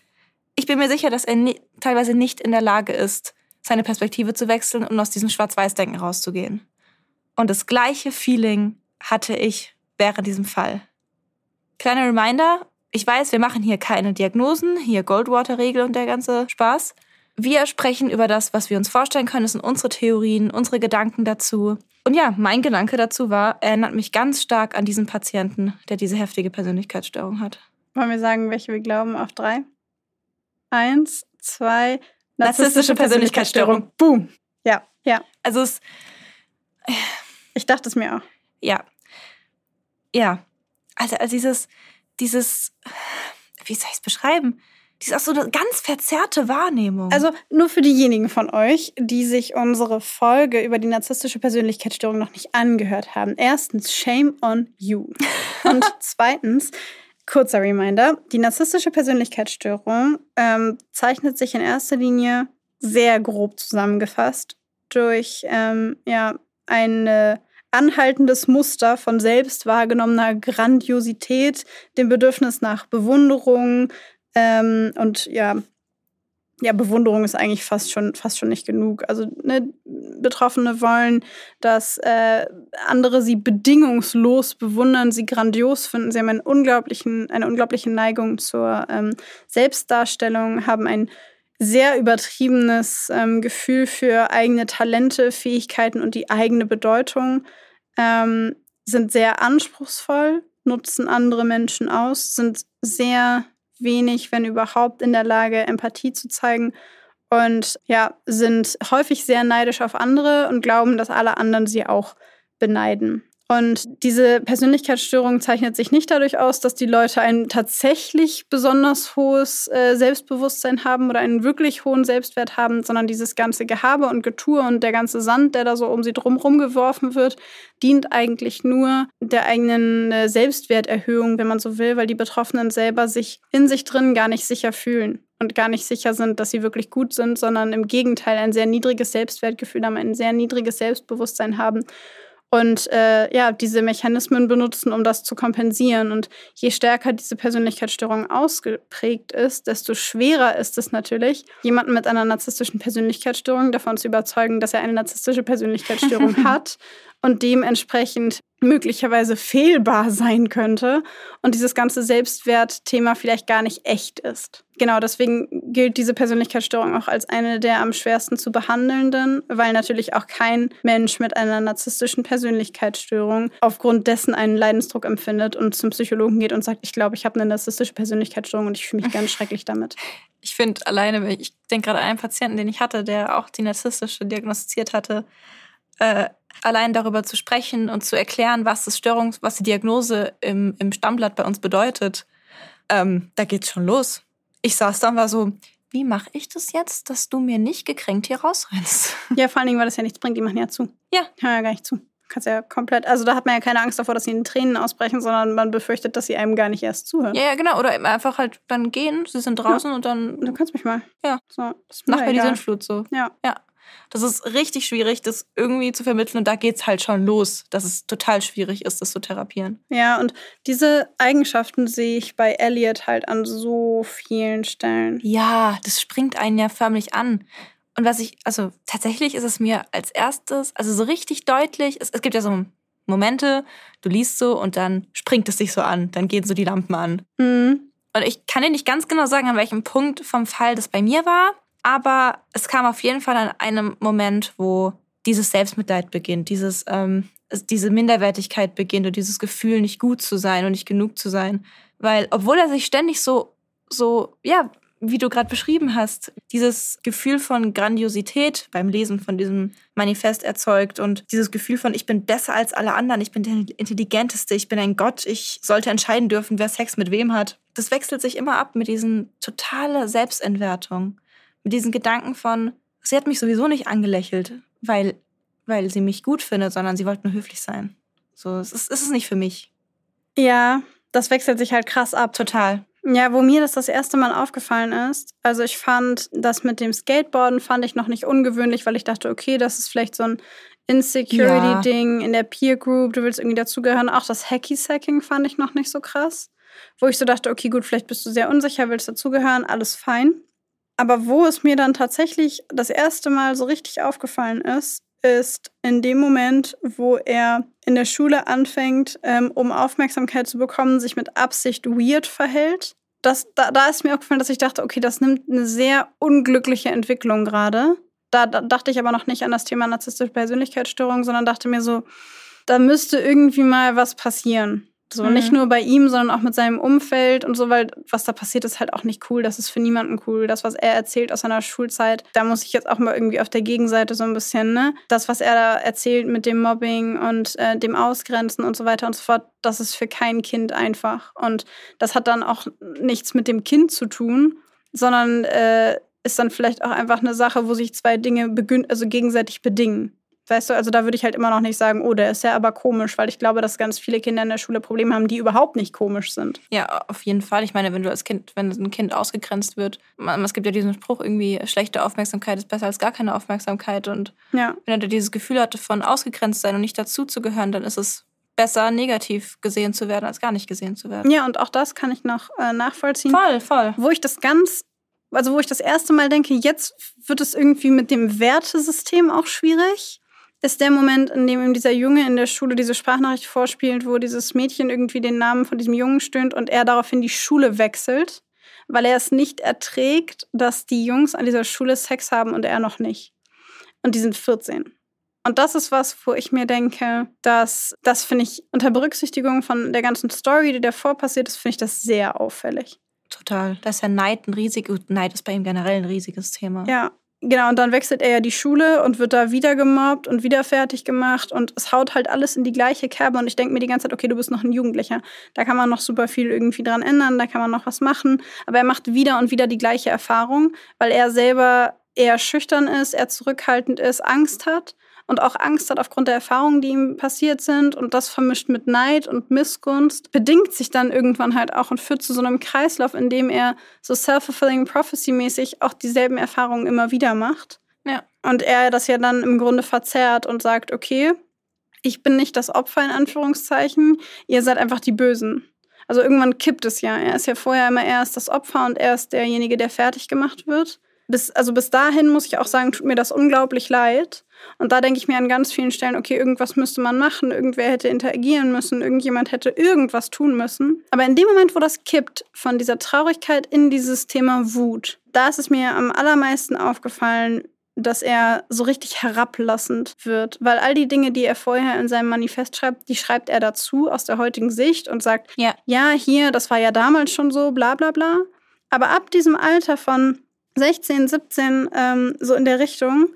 ich bin mir sicher, dass er ni teilweise nicht in der Lage ist, seine Perspektive zu wechseln und aus diesem Schwarz-Weiß-Denken rauszugehen. Und das gleiche Feeling hatte ich während diesem Fall. Kleiner Reminder, ich weiß, wir machen hier keine Diagnosen, hier Goldwater-Regel und der ganze Spaß. Wir sprechen über das, was wir uns vorstellen können. Das sind unsere Theorien, unsere Gedanken dazu. Und ja, mein Gedanke dazu war, er erinnert mich ganz stark an diesen Patienten, der diese heftige Persönlichkeitsstörung hat. Wollen wir sagen, welche wir glauben auf drei? Eins, zwei, Narzisstische Persönlichkeitsstörung. Boom. Ja, ja. Also es, Ich dachte es mir auch. ja, ja. Also, also dieses, dieses, wie soll ich es beschreiben? Diese auch so eine ganz verzerrte Wahrnehmung. Also nur für diejenigen von euch, die sich unsere Folge über die narzisstische Persönlichkeitsstörung noch nicht angehört haben. Erstens, shame on you. *laughs* Und zweitens, kurzer Reminder, die narzisstische Persönlichkeitsstörung ähm, zeichnet sich in erster Linie sehr grob zusammengefasst durch ähm, ja, ein äh, anhaltendes Muster von selbst wahrgenommener Grandiosität, dem Bedürfnis nach Bewunderung, ähm, und ja, ja, Bewunderung ist eigentlich fast schon, fast schon nicht genug. Also ne, Betroffene wollen, dass äh, andere sie bedingungslos bewundern, sie grandios finden. Sie haben einen unglaublichen, eine unglaubliche Neigung zur ähm, Selbstdarstellung, haben ein sehr übertriebenes ähm, Gefühl für eigene Talente, Fähigkeiten und die eigene Bedeutung, ähm, sind sehr anspruchsvoll, nutzen andere Menschen aus, sind sehr wenig, wenn überhaupt, in der Lage, Empathie zu zeigen und ja, sind häufig sehr neidisch auf andere und glauben, dass alle anderen sie auch beneiden. Und diese Persönlichkeitsstörung zeichnet sich nicht dadurch aus, dass die Leute ein tatsächlich besonders hohes äh, Selbstbewusstsein haben oder einen wirklich hohen Selbstwert haben, sondern dieses ganze Gehabe und Getue und der ganze Sand, der da so um sie drumherum geworfen wird, dient eigentlich nur der eigenen äh, Selbstwerterhöhung, wenn man so will, weil die Betroffenen selber sich in sich drin gar nicht sicher fühlen und gar nicht sicher sind, dass sie wirklich gut sind, sondern im Gegenteil ein sehr niedriges Selbstwertgefühl haben, ein sehr niedriges Selbstbewusstsein haben und äh, ja, diese Mechanismen benutzen, um das zu kompensieren. Und je stärker diese Persönlichkeitsstörung ausgeprägt ist, desto schwerer ist es natürlich, jemanden mit einer narzisstischen Persönlichkeitsstörung davon zu überzeugen, dass er eine narzisstische Persönlichkeitsstörung *laughs* hat und dementsprechend möglicherweise fehlbar sein könnte und dieses ganze Selbstwertthema vielleicht gar nicht echt ist. Genau, deswegen gilt diese Persönlichkeitsstörung auch als eine der am schwersten zu behandelnden, weil natürlich auch kein Mensch mit einer narzisstischen Persönlichkeitsstörung aufgrund dessen einen Leidensdruck empfindet und zum Psychologen geht und sagt, ich glaube, ich habe eine narzisstische Persönlichkeitsstörung und ich fühle mich ganz schrecklich damit. *laughs* Ich finde alleine, ich denke gerade an einen Patienten, den ich hatte, der auch die narzisstische diagnostiziert hatte, äh, allein darüber zu sprechen und zu erklären, was das Störung, was die Diagnose im, im Stammblatt bei uns bedeutet, ähm, da geht's schon los. Ich saß da und war so, wie mache ich das jetzt, dass du mir nicht gekränkt hier rausrennst? *laughs* Ja, vor allen Dingen, weil das ja nichts bringt, die machen ja zu. Ja. Hören ja gar nicht zu. Kannst ja komplett, also da hat man ja keine Angst davor, dass sie in Tränen ausbrechen, sondern man befürchtet, dass sie einem gar nicht erst zuhören. Ja, ja genau. Oder einfach halt dann gehen, sie sind draußen ja. und dann. Du kannst mich mal. Ja. So, Nach mir die Sintflut so. Ja. Ja. Das ist richtig schwierig, das irgendwie zu vermitteln. Und da geht es halt schon los, dass es total schwierig ist, das zu therapieren. Ja, und diese Eigenschaften sehe ich bei Elliot halt an so vielen Stellen. Ja, das springt einen ja förmlich an. Und was ich, also tatsächlich ist es mir als erstes, also so richtig deutlich, es, es gibt ja so Momente, du liest so und dann springt es sich so an, dann gehen so die Lampen an. Mhm. Und ich kann dir nicht ganz genau sagen, an welchem Punkt vom Fall das bei mir war. Aber es kam auf jeden Fall an einem Moment, wo dieses Selbstmitleid beginnt, dieses, ähm, diese Minderwertigkeit beginnt und dieses Gefühl, nicht gut zu sein und nicht genug zu sein. Weil, obwohl er sich ständig so, so, ja, wie du gerade beschrieben hast, dieses Gefühl von Grandiosität beim Lesen von diesem Manifest erzeugt und dieses Gefühl von, ich bin besser als alle anderen, ich bin der Intelligenteste, ich bin ein Gott, ich sollte entscheiden dürfen, wer Sex mit wem hat. Das wechselt sich immer ab mit diesen totale Selbstentwertung mit diesen Gedanken von, sie hat mich sowieso nicht angelächelt, weil, weil sie mich gut findet, sondern sie wollte nur höflich sein. So, es ist, es ist nicht für mich. Ja, das wechselt sich halt krass ab. Total. Ja, wo mir das das erste Mal aufgefallen ist, also ich fand das mit dem Skateboarden fand ich noch nicht ungewöhnlich, weil ich dachte, okay, das ist vielleicht so ein Insecurity-Ding ja. in der Peer Group, du willst irgendwie dazugehören. Auch das Hacky-Sacking fand ich noch nicht so krass, wo ich so dachte, okay, gut, vielleicht bist du sehr unsicher, willst dazugehören, alles fein. Aber wo es mir dann tatsächlich das erste Mal so richtig aufgefallen ist, ist in dem Moment, wo er in der Schule anfängt, ähm, um Aufmerksamkeit zu bekommen, sich mit Absicht weird verhält. Das, da, da ist mir aufgefallen, dass ich dachte, okay, das nimmt eine sehr unglückliche Entwicklung gerade. Da, da dachte ich aber noch nicht an das Thema narzisstische Persönlichkeitsstörung, sondern dachte mir so, da müsste irgendwie mal was passieren. So, mhm. nicht nur bei ihm, sondern auch mit seinem Umfeld und so, weil was da passiert, ist halt auch nicht cool. Das ist für niemanden cool. Das, was er erzählt aus seiner Schulzeit, da muss ich jetzt auch mal irgendwie auf der Gegenseite so ein bisschen, ne? Das, was er da erzählt mit dem Mobbing und äh, dem Ausgrenzen und so weiter und so fort, das ist für kein Kind einfach. Und das hat dann auch nichts mit dem Kind zu tun, sondern äh, ist dann vielleicht auch einfach eine Sache, wo sich zwei Dinge also gegenseitig bedingen. Weißt du, also da würde ich halt immer noch nicht sagen, oh, der ist ja aber komisch, weil ich glaube, dass ganz viele Kinder in der Schule Probleme haben, die überhaupt nicht komisch sind. Ja, auf jeden Fall. Ich meine, wenn du als Kind, wenn ein Kind ausgegrenzt wird, es gibt ja diesen Spruch irgendwie, schlechte Aufmerksamkeit ist besser als gar keine Aufmerksamkeit. Und ja. wenn er dieses Gefühl hatte von ausgegrenzt sein und nicht dazuzugehören, dann ist es besser, negativ gesehen zu werden, als gar nicht gesehen zu werden. Ja, und auch das kann ich noch äh, nachvollziehen. Voll, voll. Wo ich das ganz also wo ich das erste Mal denke, jetzt wird es irgendwie mit dem Wertesystem auch schwierig, ist der Moment, in dem ihm dieser Junge in der Schule diese Sprachnachricht vorspielt, wo dieses Mädchen irgendwie den Namen von diesem Jungen stöhnt und er daraufhin die Schule wechselt, weil er es nicht erträgt, dass die Jungs an dieser Schule Sex haben und er noch nicht. Und die sind 14. Und das ist was, wo ich mir denke, dass das finde ich unter Berücksichtigung von der ganzen Story, die davor passiert ist, finde ich das sehr auffällig. Total. Das ist ja Neid ein riesig, Neid ist bei ihm generell ein riesiges Thema. Ja, genau. Und dann wechselt er ja die Schule und wird da wieder gemobbt und wieder fertig gemacht und es haut halt alles in die gleiche Kerbe. Und ich denke mir die ganze Zeit, okay, du bist noch ein Jugendlicher. Da kann man noch super viel irgendwie dran ändern, da kann man noch was machen. Aber er macht wieder und wieder die gleiche Erfahrung, weil er selber eher schüchtern ist, er zurückhaltend ist, Angst hat und auch Angst hat aufgrund der Erfahrungen, die ihm passiert sind. Und das vermischt mit Neid und Missgunst bedingt sich dann irgendwann halt auch und führt zu so einem Kreislauf, in dem er so self-fulfilling prophecy-mäßig auch dieselben Erfahrungen immer wieder macht. Ja. Und er das ja dann im Grunde verzerrt und sagt, okay, ich bin nicht das Opfer in Anführungszeichen, ihr seid einfach die Bösen. Also irgendwann kippt es ja. Er ist ja vorher immer erst das Opfer und er ist derjenige, der fertig gemacht wird. Bis, also bis dahin muss ich auch sagen, tut mir das unglaublich leid. Und da denke ich mir an ganz vielen Stellen, okay, irgendwas müsste man machen, irgendwer hätte interagieren müssen, irgendjemand hätte irgendwas tun müssen. Aber in dem Moment, wo das kippt, von dieser Traurigkeit in dieses Thema Wut, da ist es mir am allermeisten aufgefallen, dass er so richtig herablassend wird, weil all die Dinge, die er vorher in seinem Manifest schreibt, die schreibt er dazu aus der heutigen Sicht und sagt, ja, ja hier, das war ja damals schon so, bla bla bla. Aber ab diesem Alter von 16, 17, ähm, so in der Richtung,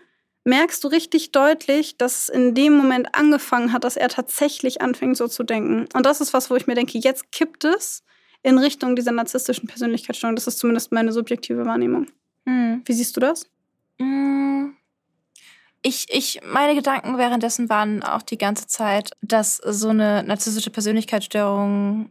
merkst du richtig deutlich, dass in dem Moment angefangen hat, dass er tatsächlich anfängt, so zu denken. Und das ist was, wo ich mir denke, jetzt kippt es in Richtung dieser narzisstischen Persönlichkeitsstörung. Das ist zumindest meine subjektive Wahrnehmung. Mhm. Wie siehst du das? Mm. Ich, ich, meine Gedanken währenddessen waren auch die ganze Zeit, dass so eine narzisstische Persönlichkeitsstörung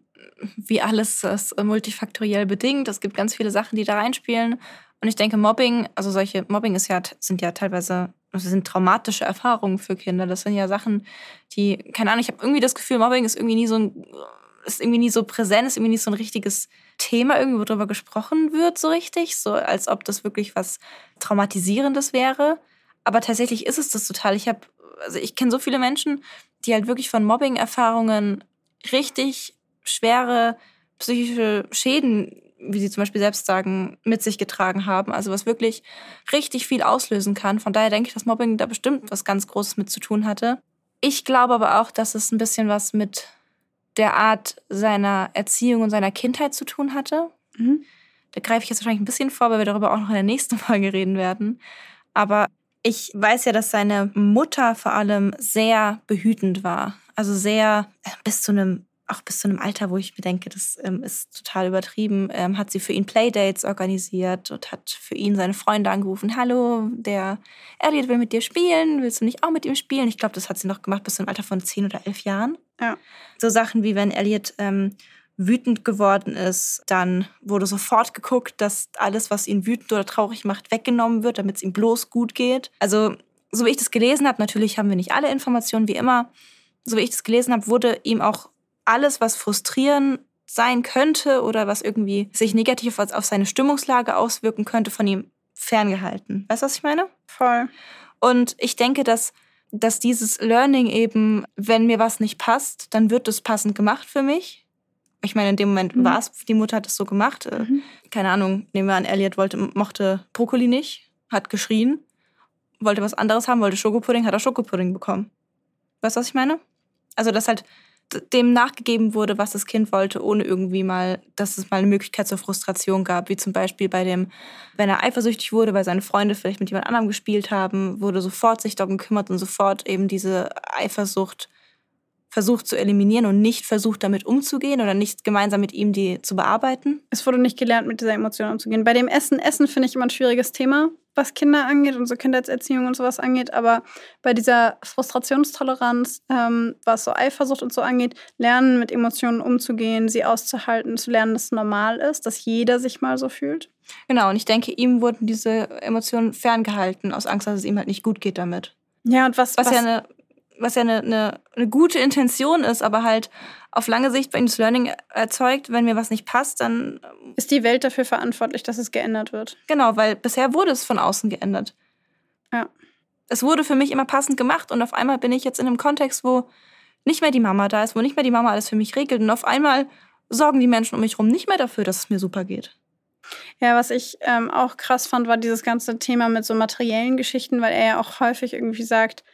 wie alles ist multifaktoriell bedingt. Es gibt ganz viele Sachen, die da reinspielen. Und ich denke, Mobbing, also solche Mobbing ist ja, sind ja teilweise das sind traumatische Erfahrungen für Kinder. Das sind ja Sachen, die, keine Ahnung, ich habe irgendwie das Gefühl, Mobbing ist irgendwie nie so ein, ist irgendwie nie so präsent, ist irgendwie nicht so ein richtiges Thema, irgendwie, worüber gesprochen wird, so richtig. So als ob das wirklich was Traumatisierendes wäre. Aber tatsächlich ist es das total. Ich habe, also ich kenne so viele Menschen, die halt wirklich von Mobbing-Erfahrungen richtig schwere psychische Schäden wie sie zum Beispiel selbst sagen, mit sich getragen haben. Also was wirklich richtig viel auslösen kann. Von daher denke ich, dass Mobbing da bestimmt was ganz Großes mit zu tun hatte. Ich glaube aber auch, dass es ein bisschen was mit der Art seiner Erziehung und seiner Kindheit zu tun hatte. Mhm. Da greife ich jetzt wahrscheinlich ein bisschen vor, weil wir darüber auch noch in der nächsten *laughs* Folge reden werden. Aber ich weiß ja, dass seine Mutter vor allem sehr behütend war. Also sehr äh, bis zu einem auch bis zu einem Alter, wo ich mir denke, das ähm, ist total übertrieben, ähm, hat sie für ihn Playdates organisiert und hat für ihn seine Freunde angerufen. Hallo, der Elliot will mit dir spielen. Willst du nicht auch mit ihm spielen? Ich glaube, das hat sie noch gemacht bis zum Alter von zehn oder elf Jahren. Ja. So Sachen wie wenn Elliot ähm, wütend geworden ist, dann wurde sofort geguckt, dass alles, was ihn wütend oder traurig macht, weggenommen wird, damit es ihm bloß gut geht. Also, so wie ich das gelesen habe, natürlich haben wir nicht alle Informationen, wie immer. So wie ich das gelesen habe, wurde ihm auch alles, was frustrieren sein könnte oder was irgendwie sich negativ auf seine Stimmungslage auswirken könnte, von ihm ferngehalten. Weißt du, was ich meine? Voll. Und ich denke, dass, dass dieses Learning eben, wenn mir was nicht passt, dann wird es passend gemacht für mich. Ich meine, in dem Moment mhm. war es, die Mutter hat es so gemacht. Äh, mhm. Keine Ahnung, nehmen wir an, Elliot wollte, mochte Brokkoli nicht, hat geschrien, wollte was anderes haben, wollte Schokopudding, hat er Schokopudding bekommen. Weißt du, was ich meine? Also, dass halt dem nachgegeben wurde, was das Kind wollte, ohne irgendwie mal, dass es mal eine Möglichkeit zur Frustration gab, wie zum Beispiel bei dem, wenn er eifersüchtig wurde, weil seine Freunde vielleicht mit jemand anderem gespielt haben, wurde sofort sich darum gekümmert und sofort eben diese Eifersucht versucht zu eliminieren und nicht versucht damit umzugehen oder nicht gemeinsam mit ihm die zu bearbeiten. Es wurde nicht gelernt, mit dieser Emotion umzugehen. Bei dem Essen, Essen finde ich immer ein schwieriges Thema, was Kinder angeht und so Kindheitserziehung und sowas angeht. Aber bei dieser Frustrationstoleranz, ähm, was so Eifersucht und so angeht, lernen, mit Emotionen umzugehen, sie auszuhalten, zu lernen, dass es normal ist, dass jeder sich mal so fühlt. Genau, und ich denke, ihm wurden diese Emotionen ferngehalten, aus Angst, dass es ihm halt nicht gut geht damit. Ja, und was. Was, was ja eine was ja eine, eine, eine gute Intention ist, aber halt auf lange Sicht bei das Learning erzeugt, wenn mir was nicht passt, dann ist die Welt dafür verantwortlich, dass es geändert wird. Genau, weil bisher wurde es von außen geändert. Ja. Es wurde für mich immer passend gemacht und auf einmal bin ich jetzt in einem Kontext, wo nicht mehr die Mama da ist, wo nicht mehr die Mama alles für mich regelt und auf einmal sorgen die Menschen um mich herum nicht mehr dafür, dass es mir super geht. Ja, was ich ähm, auch krass fand, war dieses ganze Thema mit so materiellen Geschichten, weil er ja auch häufig irgendwie sagt,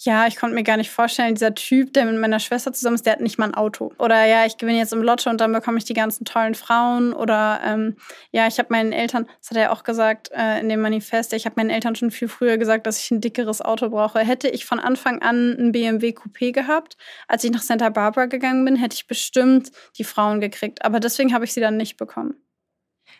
ja, ich konnte mir gar nicht vorstellen, dieser Typ, der mit meiner Schwester zusammen ist, der hat nicht mal ein Auto. Oder ja, ich gewinne jetzt im Lotto und dann bekomme ich die ganzen tollen Frauen. Oder ähm, ja, ich habe meinen Eltern, das hat er auch gesagt äh, in dem Manifest, ich habe meinen Eltern schon viel früher gesagt, dass ich ein dickeres Auto brauche. Hätte ich von Anfang an ein BMW Coupé gehabt, als ich nach Santa Barbara gegangen bin, hätte ich bestimmt die Frauen gekriegt. Aber deswegen habe ich sie dann nicht bekommen.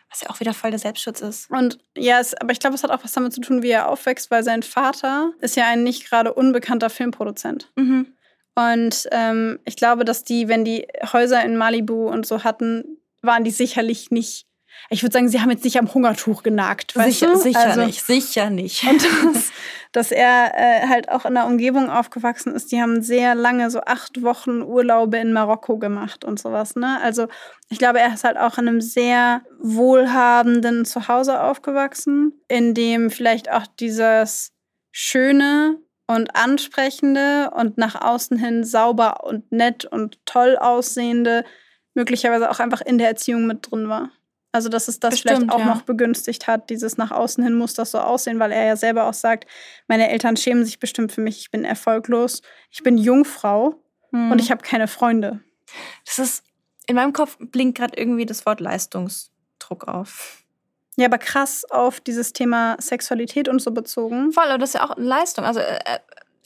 Was ja auch wieder voll der Selbstschutz ist. Und ja, es, aber ich glaube, es hat auch was damit zu tun, wie er aufwächst, weil sein Vater ist ja ein nicht gerade unbekannter Filmproduzent. Mhm. Und ähm, ich glaube, dass die, wenn die Häuser in Malibu und so hatten, waren die sicherlich nicht. Ich würde sagen, sie haben jetzt nicht am Hungertuch genagt. Sicher, du? sicher also, nicht, sicher nicht. *laughs* Und das, dass er äh, halt auch in einer Umgebung aufgewachsen ist, die haben sehr lange, so acht Wochen Urlaube in Marokko gemacht und sowas. Ne? Also ich glaube, er ist halt auch in einem sehr wohlhabenden Zuhause aufgewachsen, in dem vielleicht auch dieses Schöne und ansprechende und nach außen hin sauber und nett und toll aussehende möglicherweise auch einfach in der Erziehung mit drin war. Also, dass es das Bestimmt, vielleicht auch ja. noch begünstigt hat, dieses nach außen hin muss das so aussehen, weil er ja selber auch sagt, meine Eltern schämen sich bestimmt für mich, ich bin erfolglos, ich bin Jungfrau Mhm. und ich habe keine Freunde. Das ist, in meinem Kopf blinkt gerade irgendwie das Wort Leistungsdruck auf. Ja, aber krass auf dieses Thema Sexualität und so bezogen. Voll, aber das ist ja auch eine Leistung. Also äh, äh,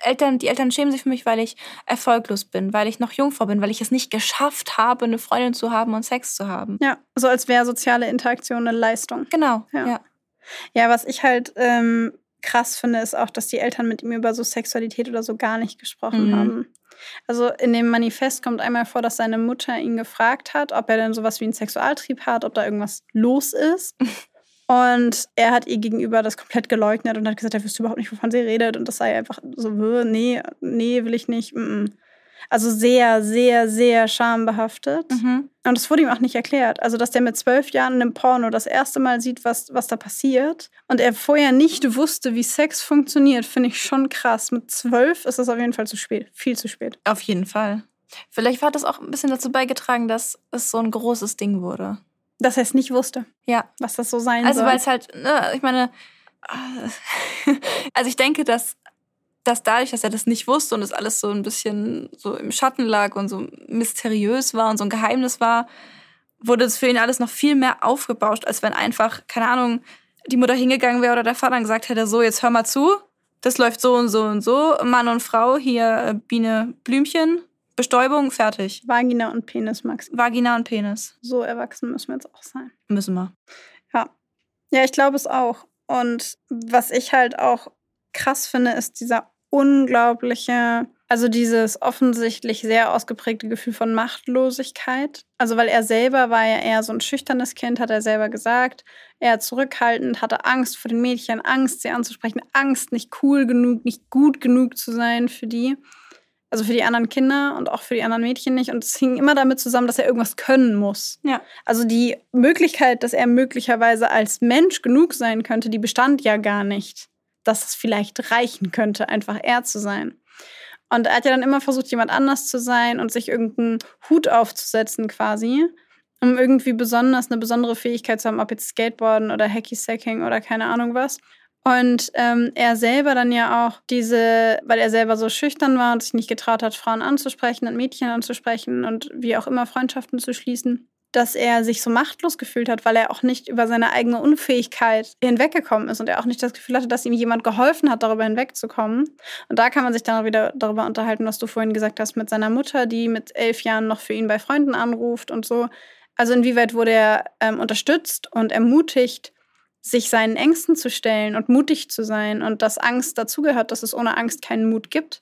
Eltern, die Eltern schämen sich für mich, weil ich erfolglos bin, weil ich noch Jungfrau bin, weil ich es nicht geschafft habe, eine Freundin zu haben und Sex zu haben. Ja, so als wäre soziale Interaktion eine Leistung. Genau, Ja. ja. Ja, was ich halt ähm, krass finde, ist auch, dass die Eltern mit ihm über so Sexualität oder so gar nicht gesprochen Mhm. haben. Also in dem Manifest kommt einmal vor, dass seine Mutter ihn gefragt hat, ob er denn sowas wie einen Sexualtrieb hat, ob da irgendwas los ist. *laughs* Und er hat ihr gegenüber das komplett geleugnet und hat gesagt, er wüsste überhaupt nicht, wovon sie redet. Und das sei einfach so, "Wö, nee, nee, will ich nicht. mm, mm." Also sehr, sehr, sehr schambehaftet. Mhm. Und das wurde ihm auch nicht erklärt. Also, dass der mit zwölf Jahren in einem Porno das erste Mal sieht, was, was da passiert und er vorher nicht wusste, wie Sex funktioniert, finde ich schon krass. Mit zwölf ist das auf jeden Fall zu spät. Viel zu spät. Auf jeden Fall. Vielleicht hat das auch ein bisschen dazu beigetragen, dass es so ein großes Ding wurde. Dass er es nicht wusste, Ja. was das so sein Also soll. weil es halt, ne, ich meine, *laughs* also ich denke, dass, dass dadurch, dass er das nicht wusste und es alles so ein bisschen so im Schatten lag und so mysteriös war und so ein Geheimnis war, wurde es für ihn alles noch viel mehr aufgebauscht, als wenn einfach, keine Ahnung, die Mutter hingegangen wäre oder der Vater gesagt hätte, so, jetzt hör mal zu, das läuft so und so und so, Mann und Frau, hier äh, Biene, Blümchen, Bestäubung, fertig. Vagina und Penis, Max. Vagina und Penis. So erwachsen müssen wir jetzt auch sein. Müssen wir. Ja. Ja, ich glaube es auch. Und was ich halt auch krass finde, ist dieser unglaubliche, also dieses offensichtlich sehr ausgeprägte Gefühl von Machtlosigkeit. Also weil er selber war ja eher so ein schüchternes Kind, hat er selber gesagt. Er zurückhaltend, hatte Angst vor den Mädchen, Angst, sie anzusprechen, Angst, nicht cool genug, nicht gut genug zu sein für die. Also für die anderen Kinder und auch für die anderen Mädchen nicht. Und es hing immer damit zusammen, dass er irgendwas können muss. Ja. Also die Möglichkeit, dass er möglicherweise als Mensch genug sein könnte, die bestand ja gar nicht. Dass es vielleicht reichen könnte, einfach er zu sein. Und er hat ja dann immer versucht, jemand anders zu sein und sich irgendeinen Hut aufzusetzen quasi, um irgendwie besonders eine besondere Fähigkeit zu haben, ob jetzt Skateboarden oder Hacky-Sacking oder keine Ahnung was. Und ähm, er selber dann ja auch diese, weil er selber so schüchtern war und sich nicht getraut hat, Frauen anzusprechen und Mädchen anzusprechen und wie auch immer Freundschaften zu schließen, dass er sich so machtlos gefühlt hat, weil er auch nicht über seine eigene Unfähigkeit hinweggekommen ist und er auch nicht das Gefühl hatte, dass ihm jemand geholfen hat, darüber hinwegzukommen. Und da kann man sich dann auch wieder darüber unterhalten, was du vorhin gesagt hast mit seiner Mutter, die mit elf Jahren noch für ihn bei Freunden anruft und so. Also inwieweit wurde er ähm, unterstützt und ermutigt, sich seinen Ängsten zu stellen und mutig zu sein und dass Angst dazugehört, dass es ohne Angst keinen Mut gibt.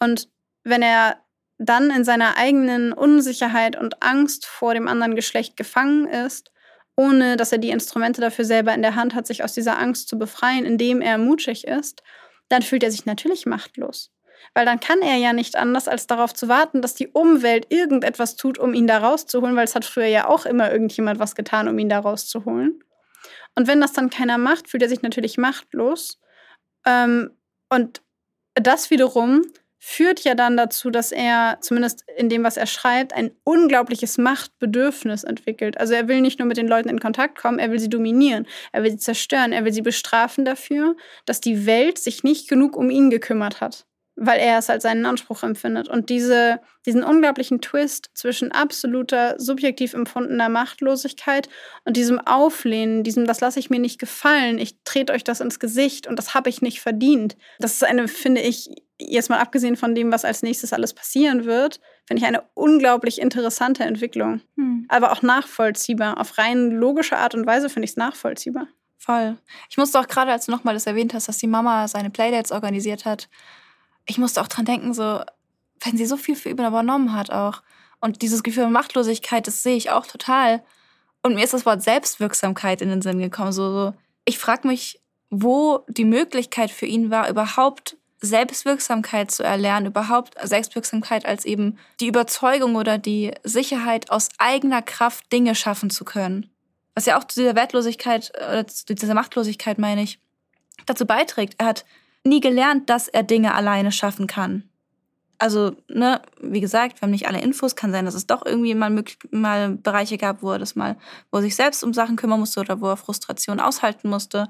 Und wenn er dann in seiner eigenen Unsicherheit und Angst vor dem anderen Geschlecht gefangen ist, ohne dass er die Instrumente dafür selber in der Hand hat, sich aus dieser Angst zu befreien, indem er mutig ist, dann fühlt er sich natürlich machtlos. Weil dann kann er ja nicht anders, als darauf zu warten, dass die Umwelt irgendetwas tut, um ihn da rauszuholen, weil es hat früher ja auch immer irgendjemand was getan, um ihn da rauszuholen. Und wenn das dann keiner macht, fühlt er sich natürlich machtlos. Ähm, und das wiederum führt ja dann dazu, dass er, zumindest in dem, was er schreibt, ein unglaubliches Machtbedürfnis entwickelt. Also er will nicht nur mit den Leuten in Kontakt kommen, er will sie dominieren, er will sie zerstören, er will sie bestrafen dafür, dass die Welt sich nicht genug um ihn gekümmert hat weil er es als seinen Anspruch empfindet. Und diese, diesen unglaublichen Twist zwischen absoluter, subjektiv empfundener Machtlosigkeit und diesem Auflehnen, diesem, das lasse ich mir nicht gefallen, ich trete euch das ins Gesicht und das habe ich nicht verdient. Das ist eine, finde ich, jetzt mal abgesehen von dem, was als nächstes alles passieren wird, finde ich eine unglaublich interessante Entwicklung. Hm. Aber auch nachvollziehbar. Auf rein logische Art und Weise finde ich es nachvollziehbar. Voll. Ich musste auch gerade, als du nochmal das erwähnt hast, dass die Mama seine Playdates organisiert hat, ich musste auch dran denken, so, wenn sie so viel für ihn übernommen hat auch. Und dieses Gefühl von Machtlosigkeit, das sehe ich auch total. Und mir ist das Wort Selbstwirksamkeit in den Sinn gekommen. So, so. Ich frage mich, wo die Möglichkeit für ihn war, überhaupt Selbstwirksamkeit zu erlernen, überhaupt Selbstwirksamkeit als eben die Überzeugung oder die Sicherheit, aus eigener Kraft Dinge schaffen zu können. Was ja auch zu dieser Wertlosigkeit oder zu dieser Machtlosigkeit, meine ich, dazu beiträgt. Er hat nie gelernt, dass er Dinge alleine schaffen kann. Also, ne, wie gesagt, wir haben nicht alle Infos. Kann sein, dass es doch irgendwie mal, mal Bereiche gab, wo er das mal, wo er sich selbst um Sachen kümmern musste oder wo er Frustration aushalten musste.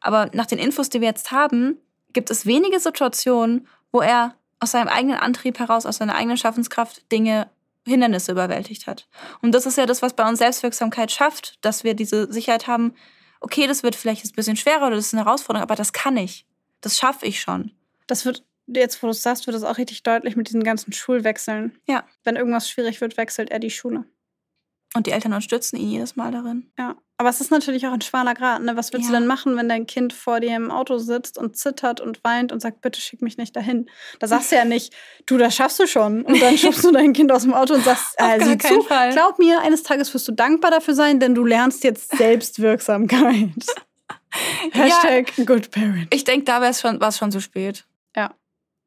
Aber nach den Infos, die wir jetzt haben, gibt es wenige Situationen, wo er aus seinem eigenen Antrieb heraus, aus seiner eigenen Schaffenskraft Dinge, Hindernisse überwältigt hat. Und das ist ja das, was bei uns Selbstwirksamkeit schafft, dass wir diese Sicherheit haben, okay, das wird vielleicht ein bisschen schwerer oder das ist eine Herausforderung, aber das kann ich. Das schaffe ich schon. Das wird, jetzt wo du es sagst, wird das auch richtig deutlich mit diesen ganzen Schulwechseln. Ja. Wenn irgendwas schwierig wird, wechselt er die Schule. Und die Eltern unterstützen ihn jedes Mal darin. Ja. Aber es ist natürlich auch ein schwaler Grad. Ne? Was willst ja. du denn machen, wenn dein Kind vor dir im Auto sitzt und zittert und weint und sagt, bitte schick mich nicht dahin? Da sagst du ja nicht, du, das schaffst du schon. Und dann *laughs* schubst du dein Kind aus dem Auto und sagst, äh, sieh zu, Fall. glaub mir, eines Tages wirst du dankbar dafür sein, denn du lernst jetzt *laughs* Selbstwirksamkeit. *laughs* Hashtag ja, Good Parent. Ich denke, da war es schon, schon zu spät. Ja.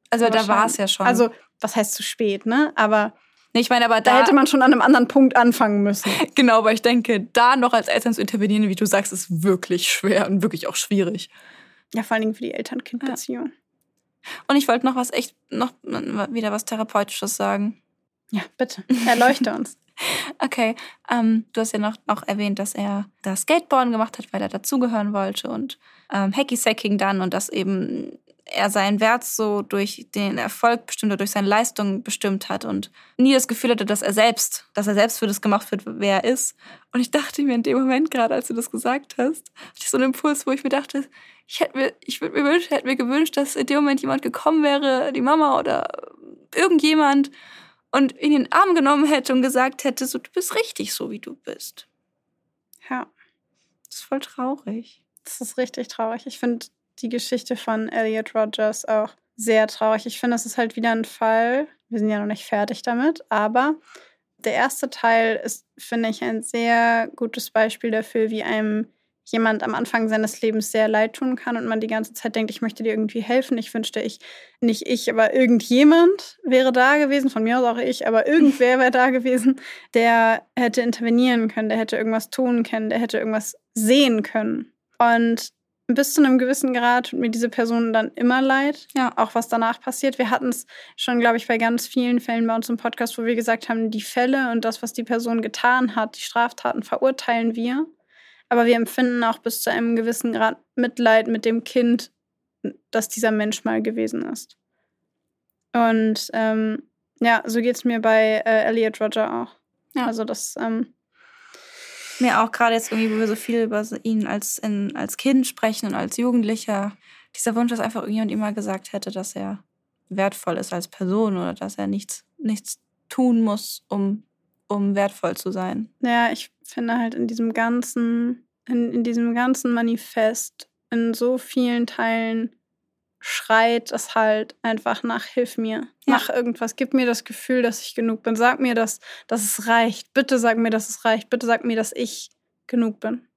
Also da war es ja schon. Also, was heißt zu spät, ne? Aber. Nee, ich meine, aber da, da, hätte man schon an einem anderen Punkt anfangen müssen. *laughs* genau, aber ich denke, da noch als Eltern zu intervenieren, wie du sagst, ist wirklich schwer und wirklich auch schwierig. Ja, vor allen Dingen für die Eltern-Kind-Beziehung. Ja. Und ich wollte noch was echt, noch wieder was Therapeutisches sagen. Ja, bitte. Erleuchte uns. *laughs* Okay, ähm, du hast ja noch, noch erwähnt, dass er das Skateboarden gemacht hat, weil er dazugehören wollte und ähm, Hacky-Sacking dann und dass eben er seinen Wert so durch den Erfolg bestimmt oder durch seine Leistung bestimmt hat und nie das Gefühl hatte, dass er selbst, dass er selbst für das gemacht wird, wer er ist. Und ich dachte mir in dem Moment gerade, als du das gesagt hast, hatte ich so einen Impuls, wo ich mir dachte, ich hätte mir, ich würde mir wünschen, hätte mir gewünscht, dass in dem Moment jemand gekommen wäre, die Mama oder irgendjemand und ihn in den Arm genommen hätte und gesagt hätte, so, du bist richtig so, wie du bist. Ja. Das ist voll traurig. Das ist richtig traurig. Ich finde die Geschichte von Elliot Rogers auch sehr traurig. Ich finde, es ist halt wieder ein Fall. Wir sind ja noch nicht fertig damit, aber der erste Teil ist, finde ich, ein sehr gutes Beispiel dafür, wie einem jemand am Anfang seines Lebens sehr leid tun kann und man die ganze Zeit denkt, ich möchte dir irgendwie helfen. Ich wünschte, ich, nicht ich, aber irgendjemand wäre da gewesen, von mir aus auch ich, aber irgendwer wäre da gewesen, der hätte intervenieren können, der hätte irgendwas tun können, der hätte irgendwas sehen können. Und bis zu einem gewissen Grad tut mir diese Person dann immer leid, ja. auch was danach passiert. Wir hatten es schon, glaube ich, bei ganz vielen Fällen bei uns im Podcast, wo wir gesagt haben, die Fälle und das, was die Person getan hat, die Straftaten verurteilen wir. Aber wir empfinden auch bis zu einem gewissen Grad Mitleid mit dem Kind, das dieser Mensch mal gewesen ist. Und ähm, ja, so geht es mir bei äh, Elliot Roger auch. Ja. Also das. Ähm, mir auch gerade jetzt irgendwie, wo wir so viel über ihn als, in, als Kind sprechen und als Jugendlicher, dieser Wunsch, dass einfach irgendjemand ihm mal gesagt hätte, dass er wertvoll ist als Person oder dass er nichts, nichts tun muss, um um wertvoll zu sein. Ja, ich finde halt in diesem ganzen, in, in diesem ganzen Manifest, in so vielen Teilen schreit es halt einfach nach Hilf mir, ja. mach irgendwas, gib mir das Gefühl, dass ich genug bin, sag mir, dass, dass es reicht, bitte sag mir, dass es reicht, bitte sag mir, dass ich genug bin.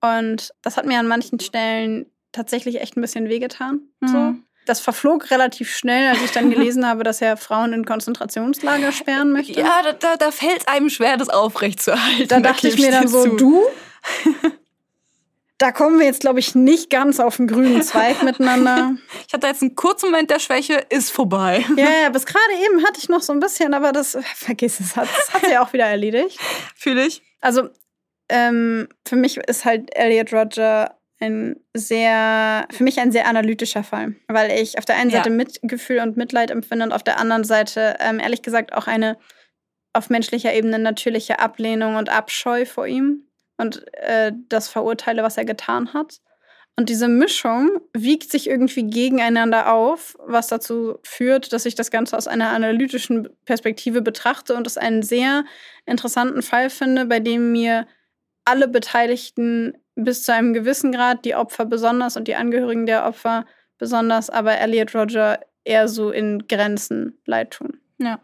Und das hat mir an manchen Stellen tatsächlich echt ein bisschen wehgetan. Mhm. So. Das verflog relativ schnell, als ich dann *laughs* gelesen habe, dass er Frauen in Konzentrationslager sperren möchte. Ja, da, da, da fällt es einem schwer, das aufrechtzuerhalten. Da dachte ich mir dann so, zu. du? Da kommen wir jetzt, glaube ich, nicht ganz auf den grünen Zweig miteinander. Ich hatte jetzt einen kurzen Moment der Schwäche, ist vorbei. Ja, ja, bis gerade eben hatte ich noch so ein bisschen, aber das, vergiss es, hat, das hat sie auch wieder erledigt. *laughs* Fühle ich. Also, ähm, für mich ist halt Elliot Roger ein sehr, für mich ein sehr analytischer Fall, weil ich auf der einen Seite ja. Mitgefühl und Mitleid empfinde und auf der anderen Seite ähm, ehrlich gesagt auch eine auf menschlicher Ebene natürliche Ablehnung und Abscheu vor ihm und äh, das verurteile, was er getan hat. Und diese Mischung wiegt sich irgendwie gegeneinander auf, was dazu führt, dass ich das Ganze aus einer analytischen Perspektive betrachte und es einen sehr interessanten Fall finde, bei dem mir alle Beteiligten bis zu einem gewissen Grad, die Opfer besonders und die Angehörigen der Opfer besonders, aber Elliot Roger eher so in Grenzen leid tun. Ja.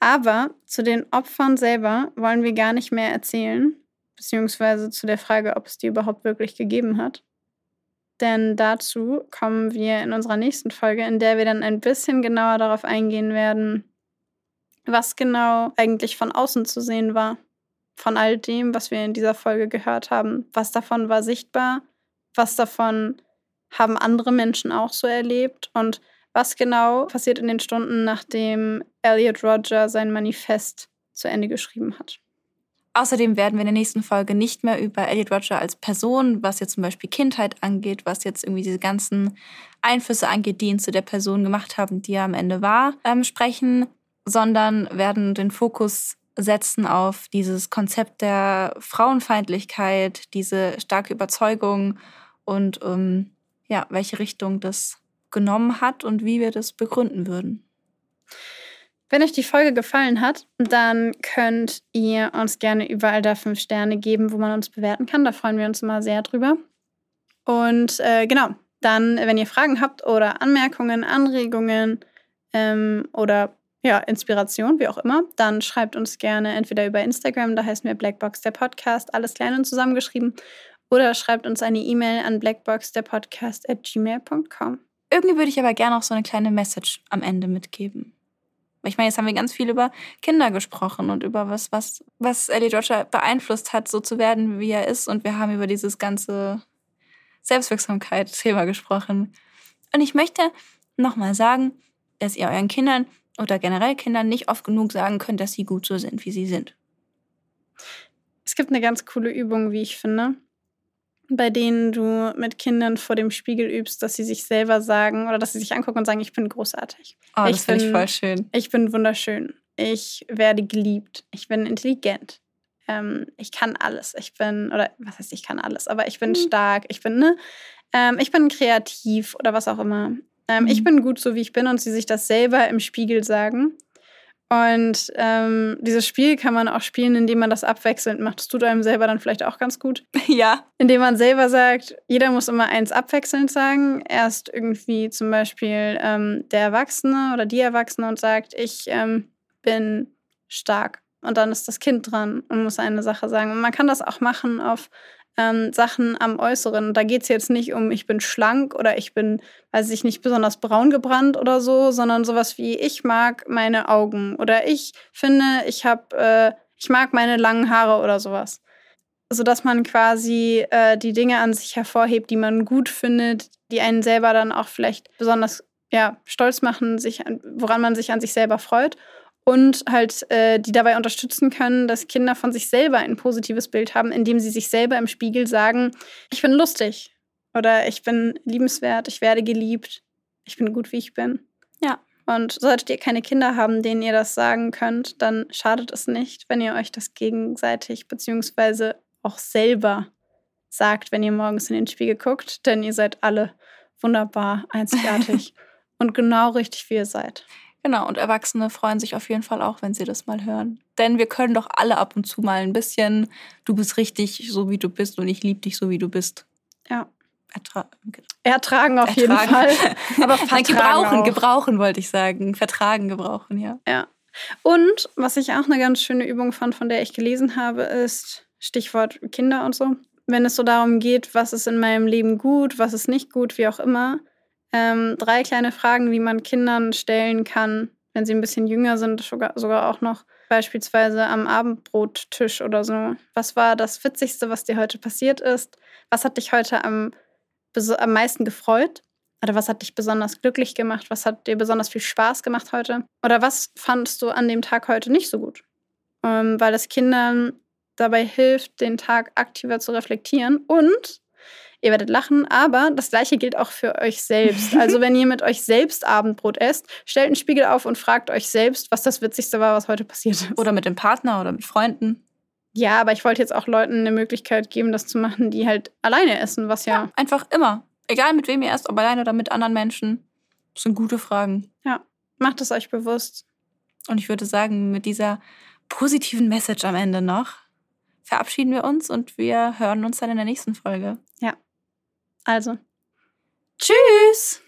Aber zu den Opfern selber wollen wir gar nicht mehr erzählen, beziehungsweise zu der Frage, ob es die überhaupt wirklich gegeben hat. Denn dazu kommen wir in unserer nächsten Folge, in der wir dann ein bisschen genauer darauf eingehen werden, was genau eigentlich von außen zu sehen war. Von all dem, was wir in dieser Folge gehört haben. Was davon war sichtbar? Was davon haben andere Menschen auch so erlebt? Und was genau passiert in den Stunden, nachdem Elliot Roger sein Manifest zu Ende geschrieben hat? Außerdem werden wir in der nächsten Folge nicht mehr über Elliot Roger als Person, was jetzt zum Beispiel Kindheit angeht, was jetzt irgendwie diese ganzen Einflüsse angeht, die ihn zu der Person gemacht haben, die er am Ende war, ähm, sprechen, sondern werden den Fokus setzen auf dieses Konzept der Frauenfeindlichkeit, diese starke Überzeugung und ähm, ja, welche Richtung das genommen hat und wie wir das begründen würden. Wenn euch die Folge gefallen hat, dann könnt ihr uns gerne überall da fünf Sterne geben, wo man uns bewerten kann. Da freuen wir uns immer sehr drüber. Und äh, genau, dann, wenn ihr Fragen habt oder Anmerkungen, Anregungen ähm, oder ja, Inspiration, wie auch immer, dann schreibt uns gerne entweder über Instagram, da heißen wir Blackbox der Podcast, alles klein und zusammengeschrieben, oder schreibt uns eine E-Mail an blackboxderpodcast at gmail.com. Irgendwie würde ich aber gerne auch so eine kleine Message am Ende mitgeben. Ich meine, jetzt haben wir ganz viel über Kinder gesprochen und über was, was, was Ellie Roger beeinflusst hat, so zu werden, wie er ist. Und wir haben über dieses ganze Selbstwirksamkeit-Thema gesprochen. Und ich möchte nochmal sagen, dass ihr euren Kindern oder generell Kindern nicht oft genug sagen könnt, dass sie gut so sind, wie sie sind. Es gibt eine ganz coole Übung, wie ich finde bei denen du mit Kindern vor dem Spiegel übst, dass sie sich selber sagen oder dass sie sich angucken und sagen, ich bin großartig. Oh, das finde ich voll schön. Ich bin wunderschön. Ich werde geliebt. Ich bin intelligent. Ähm, ich kann alles. Ich bin, oder was heißt, ich kann alles, aber ich bin mhm. stark. Ich bin, ne? Ähm, ich bin kreativ oder was auch immer. Ähm, mhm. Ich bin gut so, wie ich bin und sie sich das selber im Spiegel sagen. Und ähm, dieses Spiel kann man auch spielen, indem man das abwechselnd macht. Das tut einem selber dann vielleicht auch ganz gut. *laughs* Ja. Indem man selber sagt, jeder muss immer eins abwechselnd sagen. Erst irgendwie zum Beispiel ähm, der Erwachsene oder die Erwachsene und sagt, ich ähm, bin stark. Und dann ist das Kind dran und muss eine Sache sagen. Und man kann das auch machen auf ähm, Sachen am Äußeren. Da geht es jetzt nicht um, ich bin schlank oder ich bin, weiß ich nicht, besonders braun gebrannt oder so, sondern sowas wie, ich mag meine Augen oder ich finde, ich habe, äh, ich mag meine langen Haare oder sowas. Sodass man quasi äh, die Dinge an sich hervorhebt, die man gut findet, die einen selber dann auch vielleicht besonders ja, stolz machen, sich, woran man sich an sich selber freut und halt äh, die dabei unterstützen können, dass Kinder von sich selber ein positives Bild haben, indem sie sich selber im Spiegel sagen, ich bin lustig oder ich bin liebenswert, ich werde geliebt, ich bin gut, wie ich bin. Ja. Und solltet ihr keine Kinder haben, denen ihr das sagen könnt, dann schadet es nicht, wenn ihr euch das gegenseitig beziehungsweise auch selber sagt, wenn ihr morgens in den Spiegel guckt, denn ihr seid alle wunderbar, einzigartig *laughs* und genau richtig, wie ihr seid. Genau, und Erwachsene freuen sich auf jeden Fall auch, wenn sie das mal hören. Denn wir können doch alle ab und zu mal ein bisschen, du bist richtig so, wie du bist und ich liebe dich so, wie du bist. Ja. Ertra Ertragen auf Ertragen. jeden Fall. *laughs* Aber Nein, gebrauchen, auch. gebrauchen wollte ich sagen. Vertragen, gebrauchen, ja. Ja. Und was ich auch eine ganz schöne Übung fand, von der ich gelesen habe, ist Stichwort Kinder und so. Wenn es so darum geht, was ist in meinem Leben gut, was ist nicht gut, wie auch immer, Ähm, drei kleine Fragen, die man Kindern stellen kann, wenn sie ein bisschen jünger sind, sogar, auch noch beispielsweise am Abendbrottisch oder so. Was war das Witzigste, was dir heute passiert ist? Was hat dich heute am, am meisten gefreut? Oder was hat dich besonders glücklich gemacht? Was hat dir besonders viel Spaß gemacht heute? Oder was fandest du an dem Tag heute nicht so gut? Ähm, weil es Kindern dabei hilft, den Tag aktiver zu reflektieren und Ihr werdet lachen, aber das gleiche gilt auch für euch selbst. *laughs* Also wenn ihr mit euch selbst Abendbrot esst, stellt einen Spiegel auf und fragt euch selbst, was das Witzigste war, was heute passiert ist. Oder mit dem Partner oder mit Freunden. Ja, aber ich wollte jetzt auch Leuten eine Möglichkeit geben, das zu machen, die halt alleine essen, was ja. ja einfach immer. Egal mit wem ihr esst, ob alleine oder mit anderen Menschen. Das sind gute Fragen. Ja, macht es euch bewusst. Und ich würde sagen, mit dieser positiven Message am Ende noch verabschieden wir uns und wir hören uns dann in der nächsten Folge. Also. Tschüss!